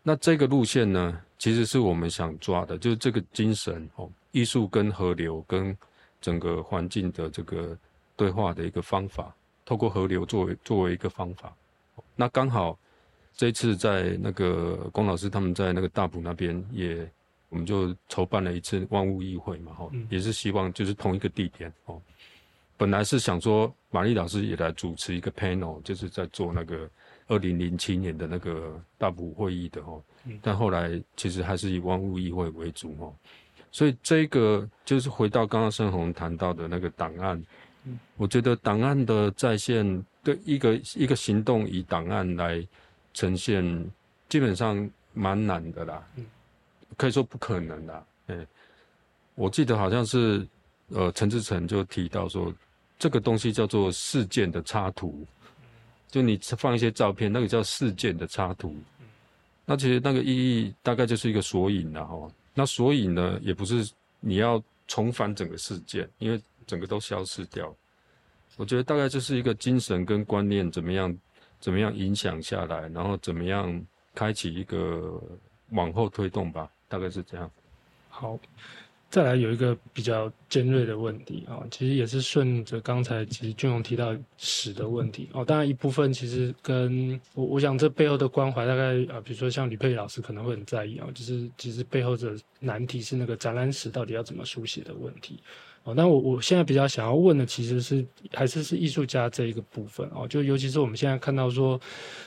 Speaker 1: 那这个路线呢，其实是我们想抓的，就是这个精神哦，艺术跟河流跟整个环境的这个对话的一个方法，透过河流作为作为一个方法。那刚好这次在那个龚老师他们在那个大埔那边也，我们就筹办了一次万物议会嘛，哈，也是希望就是同一个地点哦。本来是想说，玛丽老师也来主持一个 panel，就是在做那个二零零七年的那个大埔会议的哦。但后来其实还是以万物议会为主哦。所以这个就是回到刚刚盛宏谈到的那个档案，我觉得档案的在线对一个一个行动以档案来呈现，基本上蛮难的啦。可以说不可能的。嗯，我记得好像是呃陈志成就提到说。这个东西叫做事件的插图，就你放一些照片，那个叫事件的插图。那其实那个意义大概就是一个索引了哈。那索引呢，也不是你要重返整个事件，因为整个都消失掉。我觉得大概就是一个精神跟观念怎么样，怎么样影响下来，然后怎么样开启一个往后推动吧，大概是这样。
Speaker 2: 好。再来有一个比较尖锐的问题啊，其实也是顺着刚才其实俊荣提到史的问题哦，当然一部分其实跟我我想这背后的关怀大概啊，比如说像吕佩老师可能会很在意啊，就是其实背后的难题是那个展览史到底要怎么书写的问题。哦，那我我现在比较想要问的其实是还是是艺术家这一个部分哦，就尤其是我们现在看到说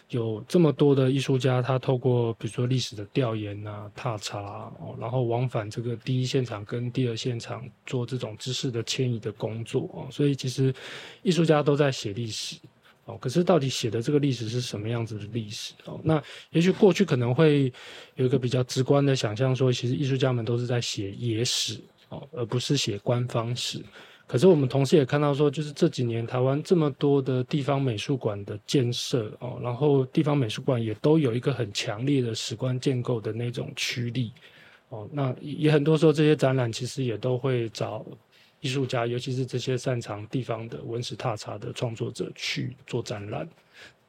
Speaker 2: 有这么多的艺术家，他透过比如说历史的调研啊、踏查哦，然后往返这个第一现场跟第二现场做这种知识的迁移的工作哦，所以其实艺术家都在写历史哦，可是到底写的这个历史是什么样子的历史哦？那也许过去可能会有一个比较直观的想象，说其实艺术家们都是在写野史。而不是写官方史，可是我们同时也看到说，就是这几年台湾这么多的地方美术馆的建设哦，然后地方美术馆也都有一个很强烈的史观建构的那种驱力哦，那也很多时候这些展览其实也都会找艺术家，尤其是这些擅长地方的文史踏查的创作者去做展览。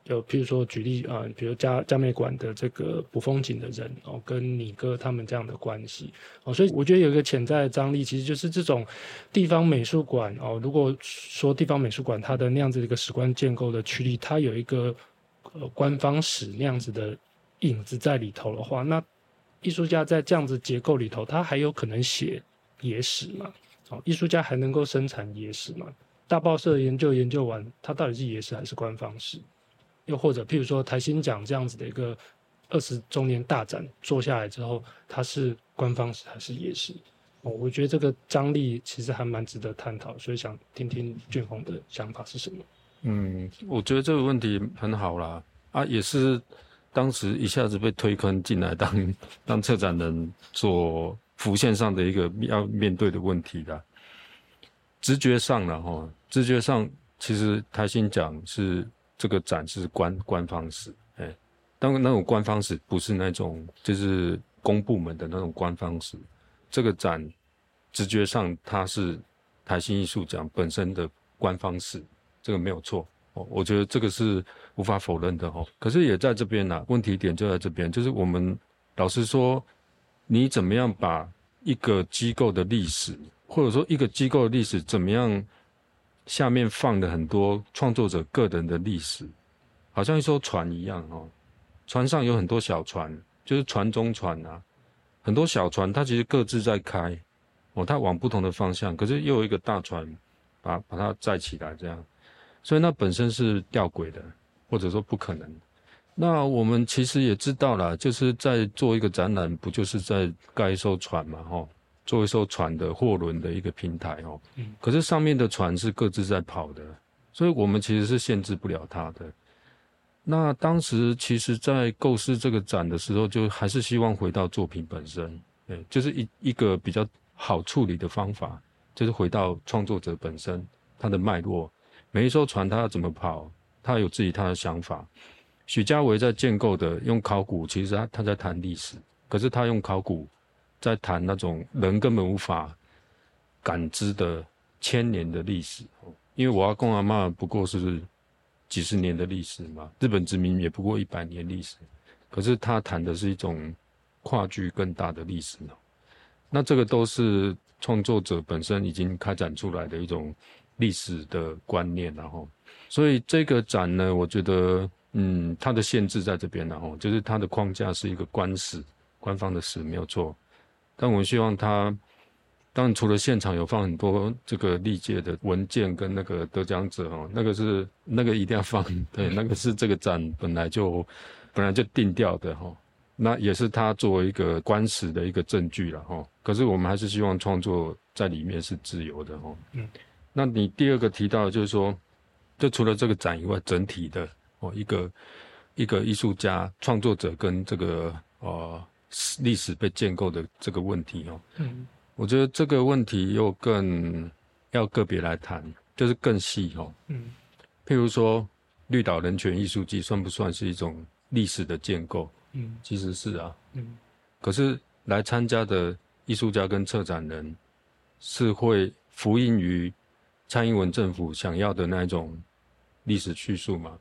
Speaker 2: 就譬如说举例啊，比如嘉嘉美馆的这个捕风景的人哦，跟你哥他们这样的关系哦，所以我觉得有一个潜在的张力，其实就是这种地方美术馆哦。如果说地方美术馆它的那样子的一个史观建构的驱力，它有一个呃官方史那样子的影子在里头的话，那艺术家在这样子结构里头，他还有可能写野史吗？哦，艺术家还能够生产野史吗？大报社研究研究完，它到底是野史还是官方史？又或者，譬如说台新奖这样子的一个二十周年大展做下来之后，它是官方史还是野史？哦，我觉得这个张力其实还蛮值得探讨，所以想听听俊宏的想法是什么。
Speaker 1: 嗯，我觉得这个问题很好啦，啊，也是当时一下子被推坑进来当当策展人所浮现上的一个要面对的问题啦。直觉上了哈，直觉上其实台新奖是。这个展是官官方史，哎，当那种官方史不是那种就是公部门的那种官方史。这个展直觉上它是台新艺术奖本身的官方史，这个没有错哦。我觉得这个是无法否认的哦。可是也在这边呢，问题点就在这边，就是我们老实说，你怎么样把一个机构的历史，或者说一个机构的历史怎么样？下面放的很多创作者个人的历史，好像一艘船一样哦。船上有很多小船，就是船中船啊，很多小船，它其实各自在开，哦，它往不同的方向，可是又有一个大船把把它载起来，这样，所以那本身是吊诡的，或者说不可能。那我们其实也知道了，就是在做一个展览，不就是在盖一艘船嘛，吼，做一艘船的货轮的一个平台，哦，嗯，可是上面的船是各自在跑的，所以我们其实是限制不了它的。那当时其实，在构思这个展的时候，就还是希望回到作品本身，对，就是一一个比较好处理的方法，就是回到创作者本身，他的脉络，每一艘船他要怎么跑，他有自己他的想法。许家维在建构的用考古，其实他他在谈历史，可是他用考古在谈那种人根本无法感知的千年的历史。因为我阿公阿妈不过是几十年的历史嘛，日本殖民也不过一百年历史，可是他谈的是一种跨距更大的历史呢。那这个都是创作者本身已经开展出来的一种历史的观念，然后，所以这个展呢，我觉得。嗯，它的限制在这边了吼，就是它的框架是一个官史，官方的史没有错。但我希望他，当然除了现场有放很多这个历届的文件跟那个得奖者哈，那个是那个一定要放，对，那个是这个展本来就本来就定掉的哈。那也是他作为一个官史的一个证据了哈。可是我们还是希望创作在里面是自由的哈。嗯，那你第二个提到就是说，就除了这个展以外，整体的。哦，一个一个艺术家、创作者跟这个呃历史被建构的这个问题哦，嗯，我觉得这个问题又更要个别来谈，就是更细哦，嗯，譬如说绿岛人权艺术季算不算是一种历史的建构？嗯，其实是啊，嗯，可是来参加的艺术家跟策展人是会服膺于蔡英文政府想要的那一种历史叙述吗？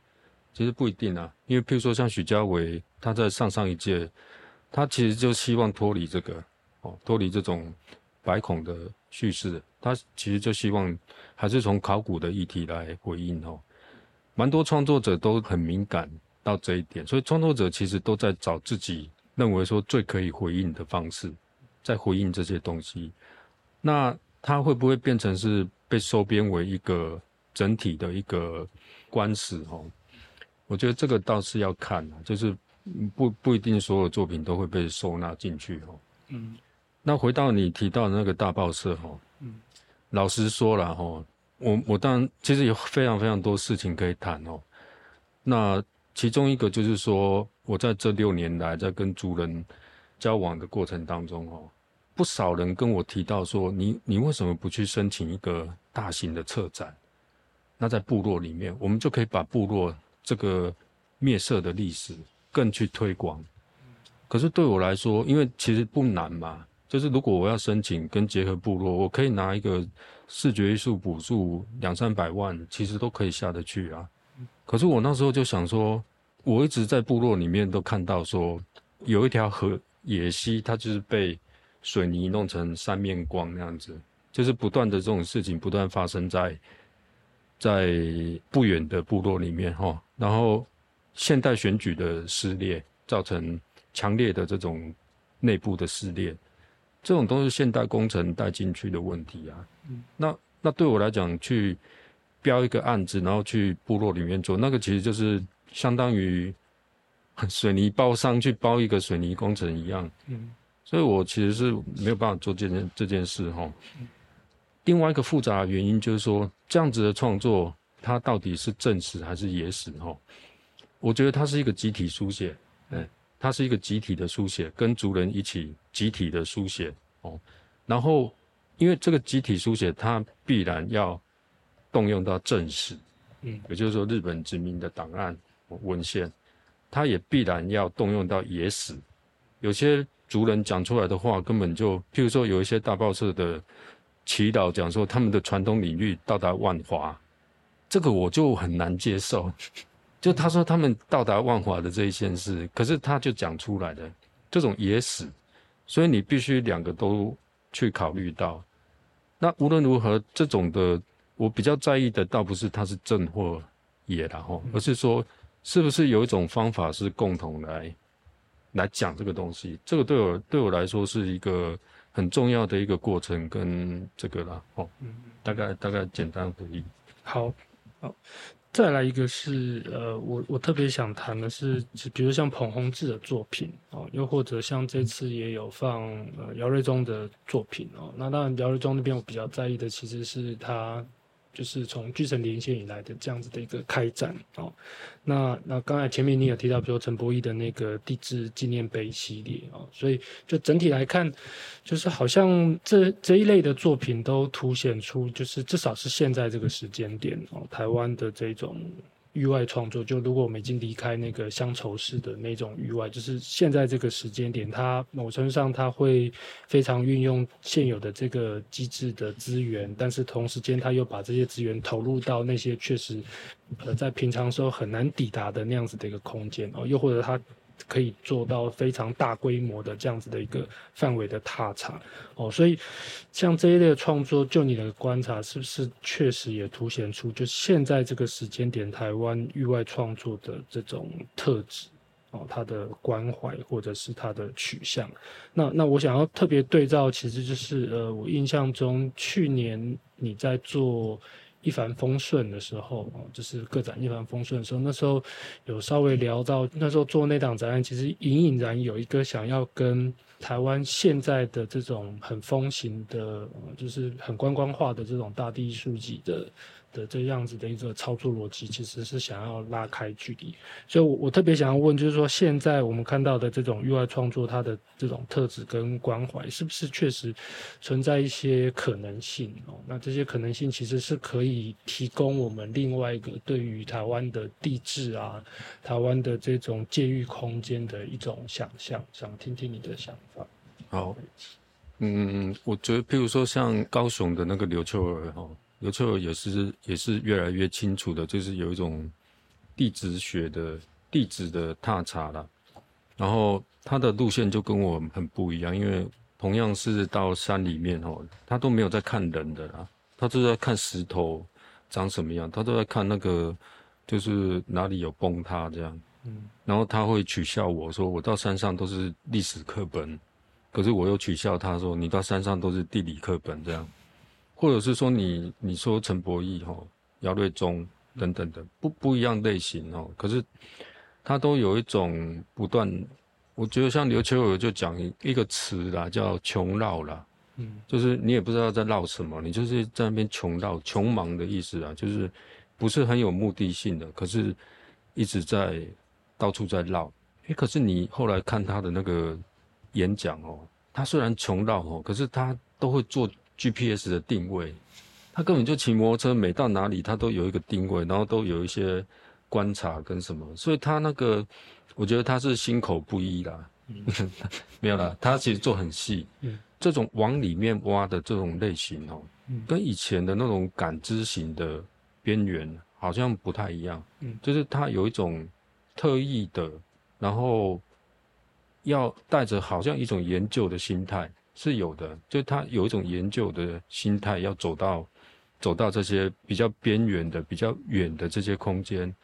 Speaker 1: 其实不一定啊，因为譬如说像许家伟，他在上上一届，他其实就希望脱离这个，哦，脱离这种白孔的叙事，他其实就希望还是从考古的议题来回应哦。蛮多创作者都很敏感到这一点，所以创作者其实都在找自己认为说最可以回应的方式，在回应这些东西。那他会不会变成是被收编为一个整体的一个官史哦？我觉得这个倒是要看啊，就是不不一定所有作品都会被收纳进去哦。嗯，那回到你提到的那个大报社哈，嗯，老实说了哈，我我当然其实有非常非常多事情可以谈哦。那其中一个就是说，我在这六年来在跟族人交往的过程当中哦，不少人跟我提到说，你你为什么不去申请一个大型的策展？那在部落里面，我们就可以把部落。这个灭社的历史更去推广，可是对我来说，因为其实不难嘛，就是如果我要申请跟结合部落，我可以拿一个视觉艺术补助两三百万，其实都可以下得去啊。可是我那时候就想说，我一直在部落里面都看到说，有一条河野溪，它就是被水泥弄成三面光那样子，就是不断的这种事情不断发生在。在不远的部落里面，哈，然后现代选举的撕裂，造成强烈的这种内部的撕裂，这种都是现代工程带进去的问题啊。那那对我来讲，去标一个案子，然后去部落里面做，那个其实就是相当于水泥包商去包一个水泥工程一样。嗯，所以我其实是没有办法做这件这件事，哈。另外一个复杂的原因就是说，这样子的创作，它到底是正史还是野史？哈，我觉得它是一个集体书写，嗯，它是一个集体的书写，跟族人一起集体的书写，哦，然后因为这个集体书写，它必然要动用到正史，嗯，也就是说日本殖民的档案文献，它也必然要动用到野史，有些族人讲出来的话，根本就，譬如说有一些大报社的。祈祷讲说他们的传统领域到达万华，这个我就很难接受。就他说他们到达万华的这一件事，可是他就讲出来的这种野史，所以你必须两个都去考虑到。那无论如何，这种的我比较在意的倒不是它是正或野然后，而是说是不是有一种方法是共同来来讲这个东西？这个对我对我来说是一个很重要的一个过程跟这个啦。哦，大概大概简单回忆。
Speaker 2: 好，好。再来一个是，呃，我我特别想谈的是，比如像彭宏志的作品哦，又或者像这次也有放呃姚瑞忠的作品哦。那当然姚瑞忠那边我比较在意的其实是他。就是从巨神连线以来的这样子的一个开展哦，那那刚才前面你有提到，比如说陈柏义的那个地质纪念碑系列哦，所以就整体来看，就是好像这这一类的作品都凸显出，就是至少是现在这个时间点哦，台湾的这种。域外创作，就如果我们已经离开那个乡愁式的那种域外，就是现在这个时间点，它某程上它会非常运用现有的这个机制的资源，但是同时间他又把这些资源投入到那些确实，呃，在平常时候很难抵达的那样子的一个空间哦，又或者他。可以做到非常大规模的这样子的一个范围的踏查哦，所以像这一类的创作，就你的观察，是不是确实也凸显出就现在这个时间点台湾域外创作的这种特质哦，它的关怀或者是它的取向？那那我想要特别对照，其实就是呃，我印象中去年你在做。一帆风顺的时候，就是个展一帆风顺的时候，那时候有稍微聊到，那时候做那档展览，其实隐隐然有一个想要跟台湾现在的这种很风行的，就是很观光化的这种大地艺术级的。的这样子的一个操作逻辑，其实是想要拉开距离，所以，我我特别想要问，就是说，现在我们看到的这种域外创作，它的这种特质跟关怀，是不是确实存在一些可能性哦？那这些可能性其实是可以提供我们另外一个对于台湾的地质啊，台湾的这种界域空间的一种想象，想听听你的想法。
Speaker 1: 好，嗯，我觉得，譬如说像高雄的那个刘秋儿哈。刘彻也是也是越来越清楚的，就是有一种地质学的地质的踏查了，然后他的路线就跟我很不一样，因为同样是到山里面哦，他都没有在看人的啦，他都在看石头长什么样，他都在看那个就是哪里有崩塌这样，嗯，然后他会取笑我说我到山上都是历史课本，可是我又取笑他说你到山上都是地理课本这样。或者是说你你说陈柏义哈姚瑞忠等等的不不一样类型哦，可是他都有一种不断，我觉得像刘秋友就讲一个词啦，叫穷绕啦，嗯，就是你也不知道在绕什么，你就是在那边穷绕，穷忙的意思啊，就是不是很有目的性的，可是一直在到处在绕。诶，可是你后来看他的那个演讲哦，他虽然穷绕哦，可是他都会做。GPS 的定位，他根本就骑摩托车，每到哪里他都有一个定位，然后都有一些观察跟什么，所以他那个，我觉得他是心口不一啦，没有啦，他其实做很细，这种往里面挖的这种类型哦，跟以前的那种感知型的边缘好像不太一样，就是他有一种特意的，然后要带着好像一种研究的心态。是有的，就他有一种研究的心态，要走到走到这些比较边缘的、比较远的这些空间。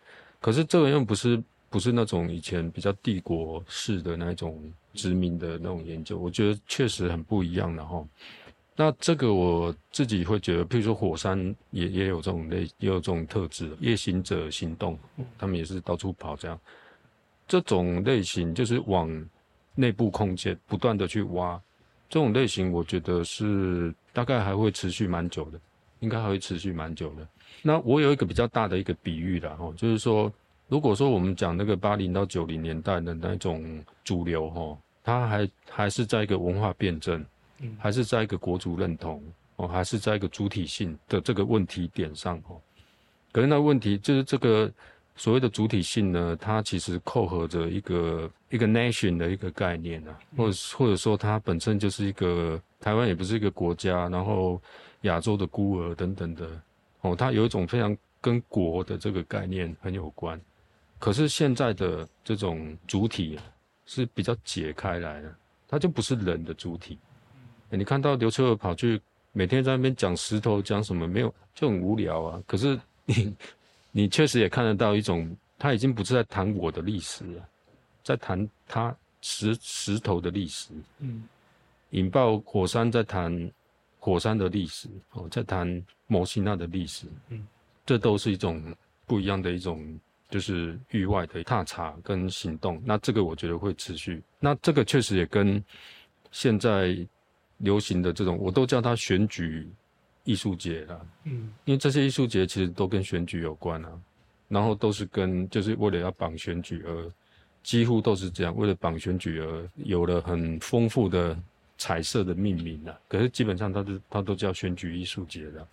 Speaker 1: 可是这个又不是不是那种以前比较帝国式的那种殖民的那种研究，我觉得确实很不一样的哈。那这个我自己会觉得，譬如说火山也也有这种类，也有这种特质，夜行者行动，他们也是到处跑这样。这种类型就是往内部空间不断的去挖。这种类型，我觉得是大概还会持续蛮久的，应该还会持续蛮久的。那我有一个比较大的一个比喻啦，哦，就是说，如果说我们讲那个八零到九零年代的那种主流哈，它还还是在一个文化辩证，还是在一个国族认同哦，还是在一个主体性的这个问题点上哦。可是那问题就是这个。所谓的主体性呢，它其实扣合着一个一个 nation 的一个概念啊，或者或者说它本身就是一个台湾也不是一个国家，然后亚洲的孤儿等等的哦，它有一种非常跟国的这个概念很有关。可是现在的这种主体是比较解开来的，它就不是人的主体。你看到刘秋儿跑去每天在那边讲石头讲什么没有，就很无聊啊。可是你。你确实也看得到一种他已经不是在谈我的历史了，在谈它石石头的历史。嗯，引爆火山在谈火山的历史，哦，在谈摩西娜的历史。嗯，这都是一种不一样的一种，就是域外的踏查跟行动。那这个我觉得会持续。那这个确实也跟现在流行的这种，我都叫它选举艺术节了。嗯，因为这些艺术节其实都跟选举有关啊。然后都是跟就是为了要绑选举而，几乎都是这样，为了绑选举而有了很丰富的彩色的命名啊。可是基本上它是它都叫选举艺术节的，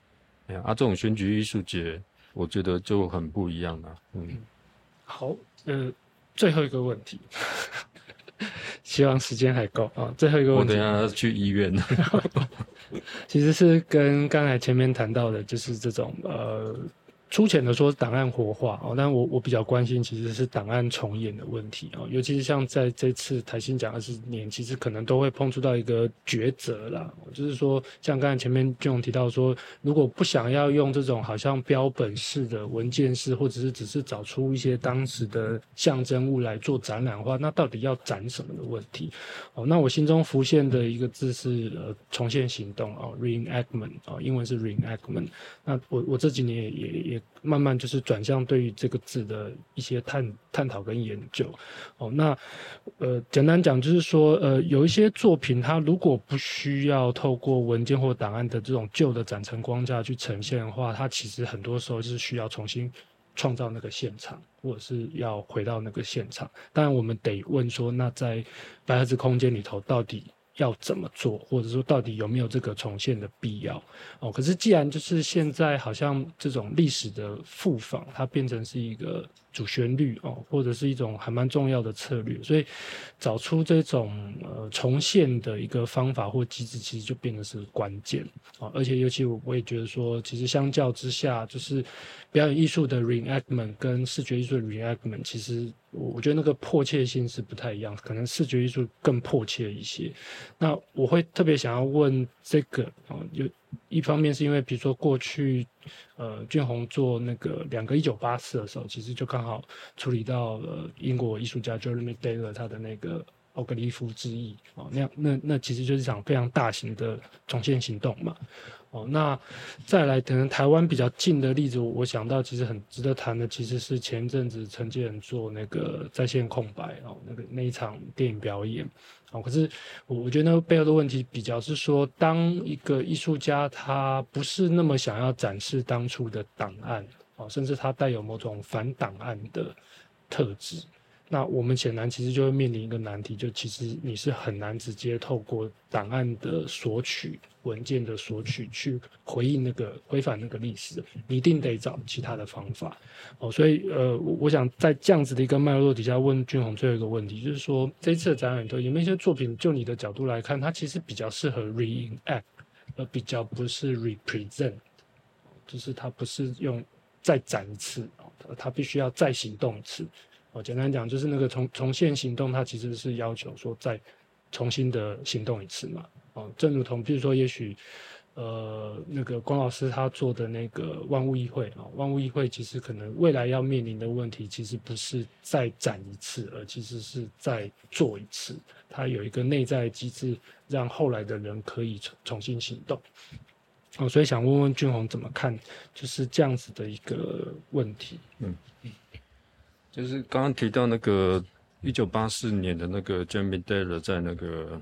Speaker 1: 哎呀，啊这种选举艺术节，我觉得就很不一样了。嗯，
Speaker 2: 好，呃，最后一个问题，希望时间还够啊。最后一个问
Speaker 1: 题，我等下去医院。
Speaker 2: 其实是跟刚才前面谈到的，就是这种呃。粗浅的说档案活化哦，但我我比较关心其实是档案重演的问题哦，尤其是像在这次台新讲二十年，其实可能都会碰触到一个抉择啦，就是说像刚才前面俊勇提到说，如果不想要用这种好像标本式的文件式，或者是只是找出一些当时的象征物来做展览的话，那到底要展什么的问题？哦，那我心中浮现的一个字是呃重现行动哦，reenactment 哦，英文是 reenactment。那我我这几年也也也。慢慢就是转向对于这个字的一些探探讨跟研究，哦，那呃，简单讲就是说，呃，有一些作品它如果不需要透过文件或档案的这种旧的展陈框架去呈现的话，它其实很多时候是需要重新创造那个现场，或者是要回到那个现场。当然，我们得问说，那在白盒子空间里头到底？要怎么做，或者说到底有没有这个重现的必要？哦，可是既然就是现在好像这种历史的复访，它变成是一个。主旋律哦，或者是一种还蛮重要的策略，所以找出这种呃重现的一个方法或机制，其实就变得是关键啊。而且尤其我我也觉得说，其实相较之下，就是表演艺术的 reenactment 跟视觉艺术的 reenactment，其实我我觉得那个迫切性是不太一样，可能视觉艺术更迫切一些。那我会特别想要问这个啊，有。一方面是因为，比如说过去，呃，俊宏做那个两个一九八四的时候，其实就刚好处理到了英国艺术家 Jeremy Taylor 他的那个奥格利夫之役哦，那样那那其实就是一场非常大型的重现行动嘛。哦，那再来，可能台湾比较近的例子，我想到其实很值得谈的，其实是前一阵子陈建仁做那个在线空白哦，那个那一场电影表演。哦，可是我我觉得那个背后的问题比较是说，当一个艺术家他不是那么想要展示当初的档案，哦，甚至他带有某种反档案的特质。那我们显然其实就会面临一个难题，就其实你是很难直接透过档案的索取、文件的索取去回应那个违反那个历史，你一定得找其他的方法。哦，所以呃，我想在这样子的一个脉络底下问俊宏最后一个问题，就是说这次的展览里头有没有一些作品，就你的角度来看，它其实比较适合 reenact，而比较不是 represent，就是它不是用再展一次，它必须要再行动一次。简单讲，就是那个重重现行动，它其实是要求说再重新的行动一次嘛。哦，正如同，比如说，也许，呃，那个关老师他做的那个万物议会啊，万物议会其实可能未来要面临的问题，其实不是再展一次，而其实是再做一次。它有一个内在机制，让后来的人可以重重新行动。哦，所以想问问俊宏怎么看，就是这样子的一个问题。嗯嗯。
Speaker 1: 就是刚刚提到那个一九八四年的那个 Jamie Dale 在那个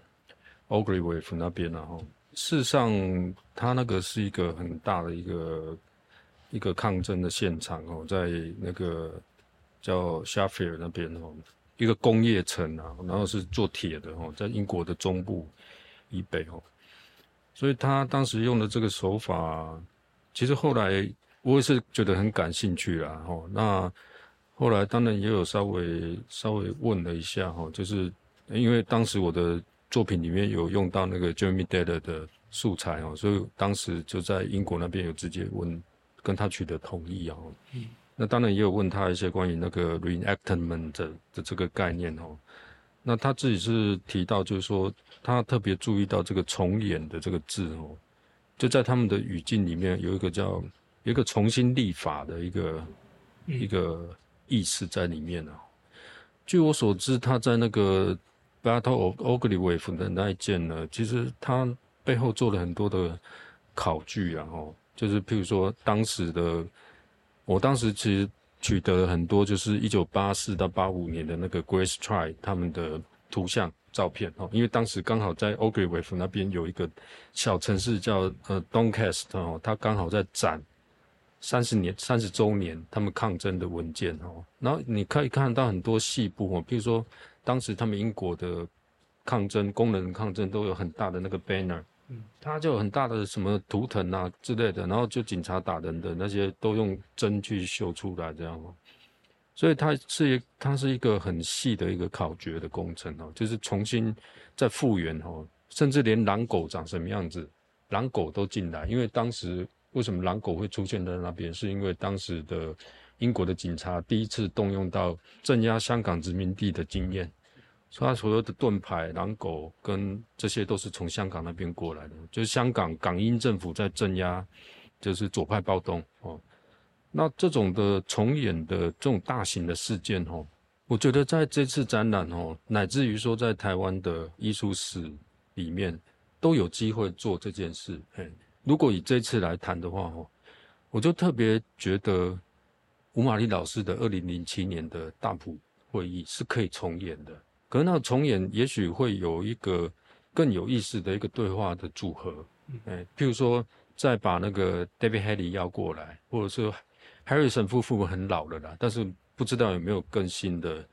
Speaker 1: o g r e w a v e 那边然后事实上他那个是一个很大的一个一个抗争的现场哦，在那个叫 Sheffield 那边哦，一个工业城啊，然后是做铁的哦，在英国的中部以北哦，所以他当时用的这个手法，其实后来我也是觉得很感兴趣啦哦，那。后来当然也有稍微稍微问了一下哈，就是因为当时我的作品里面有用到那个 Jeremy Dale 的素材哦，所以当时就在英国那边有直接问跟他取得同意啊。嗯，那当然也有问他一些关于那个 reenactment 的这个概念哦。那他自己是提到就是说他特别注意到这个重演的这个字哦，就在他们的语境里面有一个叫有一个重新立法的一个一个。意思在里面啊。据我所知，他在那个 Battle of Ogilvy 的那一件呢，其实他背后做了很多的考据啊，哦，就是譬如说当时的，我当时其实取得了很多，就是一九八四到八五年的那个 Grace Try 他们的图像照片哦，因为当时刚好在 Ogilvy 那边有一个小城市叫呃 Doncaster 哦，他刚好在展。三十年、三十周年，他们抗争的文件哦，然后你可以看到很多细部哦，比如说当时他们英国的抗争、工人抗争都有很大的那个 banner，嗯，它就有很大的什么图腾啊之类的，然后就警察打人的那些都用针去绣出来这样哦，所以它是它是一个很细的一个考掘的工程哦，就是重新再复原哦，甚至连狼狗长什么样子，狼狗都进来，因为当时。为什么狼狗会出现在那边？是因为当时的英国的警察第一次动用到镇压香港殖民地的经验，所以他所有的盾牌、狼狗跟这些都是从香港那边过来的。就是香港港英政府在镇压，就是左派暴动哦。那这种的重演的这种大型的事件哦，我觉得在这次展览哦，乃至于说在台湾的艺术史里面都有机会做这件事，嘿。如果以这次来谈的话，哦，我就特别觉得吴玛丽老师的二零零七年的大埔会议是可以重演的。可能那重演也许会有一个更有意思的一个对话的组合，哎，譬如说再把那个 David Haley 邀过来，或者是 Harrison 夫妇很老了啦，但是不知道有没有更新的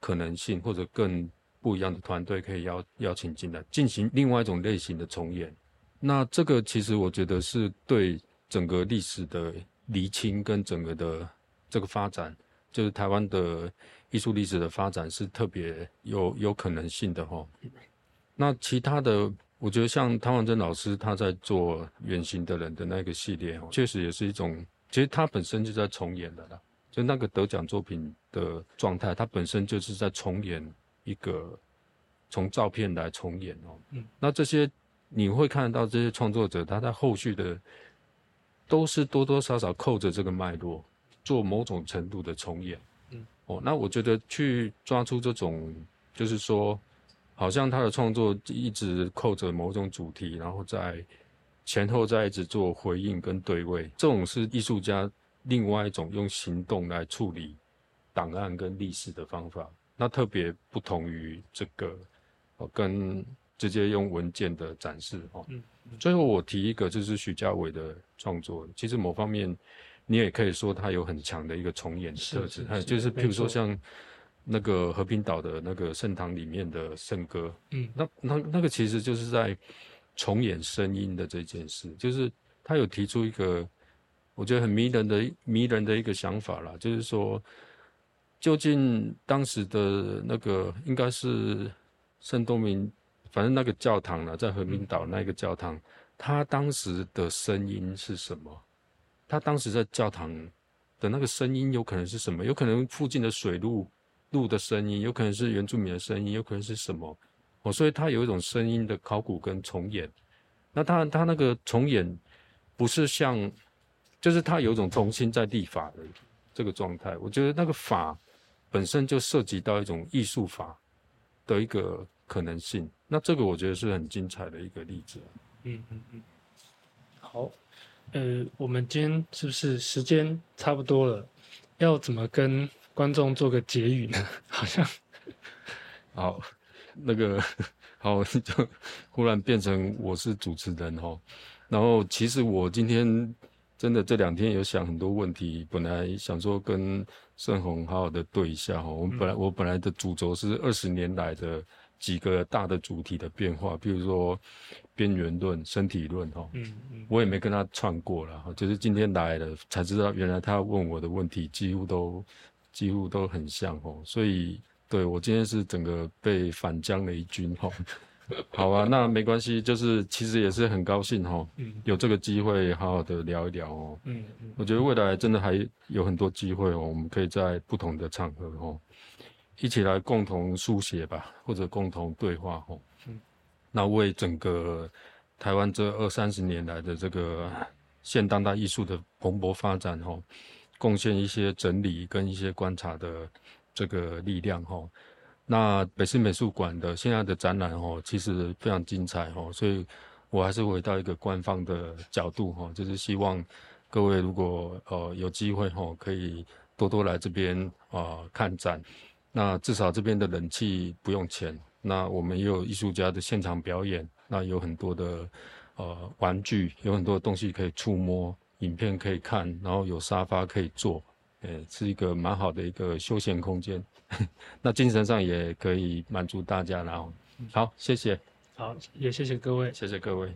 Speaker 1: 可能性，或者更不一样的团队可以邀邀请进来，进行另外一种类型的重演。那这个其实我觉得是对整个历史的厘清跟整个的这个发展，就是台湾的艺术历史的发展是特别有有可能性的哈。那其他的，我觉得像汤王珍老师他在做《远行的人》的那个系列，确实也是一种，其实他本身就在重演的啦。就那个得奖作品的状态，他本身就是在重演一个从照片来重演哦。嗯，那这些。你会看到这些创作者，他在后续的都是多多少少扣着这个脉络，做某种程度的重演。嗯，哦，那我觉得去抓出这种，就是说，好像他的创作一直扣着某种主题，然后在前后在一直做回应跟对位，这种是艺术家另外一种用行动来处理档案跟历史的方法。那特别不同于这个，哦，跟。直接用文件的展示哦。嗯。最后我提一个，就是许家伟的创作，其实某方面你也可以说他有很强的一个重演特质。是。就是譬如说像那个和平岛的那个圣堂里面的圣歌，嗯，那那那个其实就是在重演声音的这件事，就是他有提出一个我觉得很迷人的迷人的一个想法啦，就是说究竟当时的那个应该是圣东明。反正那个教堂呢，在和平岛那个教堂，他当时的声音是什么？他当时在教堂的那个声音有可能是什么？有可能附近的水路路的声音，有可能是原住民的声音，有可能是什么？哦，所以他有一种声音的考古跟重演。那他他那个重演不是像，就是他有一种重新在立法的这个状态。我觉得那个法本身就涉及到一种艺术法的一个可能性。那这个我觉得是很精彩的一个例子。嗯嗯
Speaker 2: 嗯。好，呃，我们今天是不是时间差不多了？要怎么跟观众做个结语呢？好像，
Speaker 1: 好，那个好，就忽然变成我是主持人哈。然后其实我今天真的这两天有想很多问题，本来想说跟盛宏好好的对一下哈。我们本来我本来的主轴是二十年来的。几个大的主题的变化，比如说边缘论、身体论，哈，嗯嗯，我也没跟他串过了，就是今天来了才知道，原来他问我的问题几乎都几乎都很像，哦，所以对我今天是整个被反将了一军，哈，好啊，那没关系，就是其实也是很高兴，哈，嗯，有这个机会好好的聊一聊，哦，嗯嗯，我觉得未来真的还有很多机会，哦，我们可以在不同的场合，哦。一起来共同书写吧，或者共同对话吼。嗯，那为整个台湾这二三十年来的这个现当代艺术的蓬勃发展吼，贡献一些整理跟一些观察的这个力量哈。那北市美术馆的现在的展览哦，其实非常精彩哦，所以我还是回到一个官方的角度哈，就是希望各位如果呃有机会哈，可以多多来这边啊看展。那至少这边的冷气不用钱，那我们也有艺术家的现场表演，那有很多的呃玩具，有很多东西可以触摸。影片可以看，然后有沙发可以坐，诶，是一个蛮好的一个休闲空间。那精神上也可以满足大家，然后好，谢谢，
Speaker 2: 好，也谢谢各位，
Speaker 1: 谢谢各位。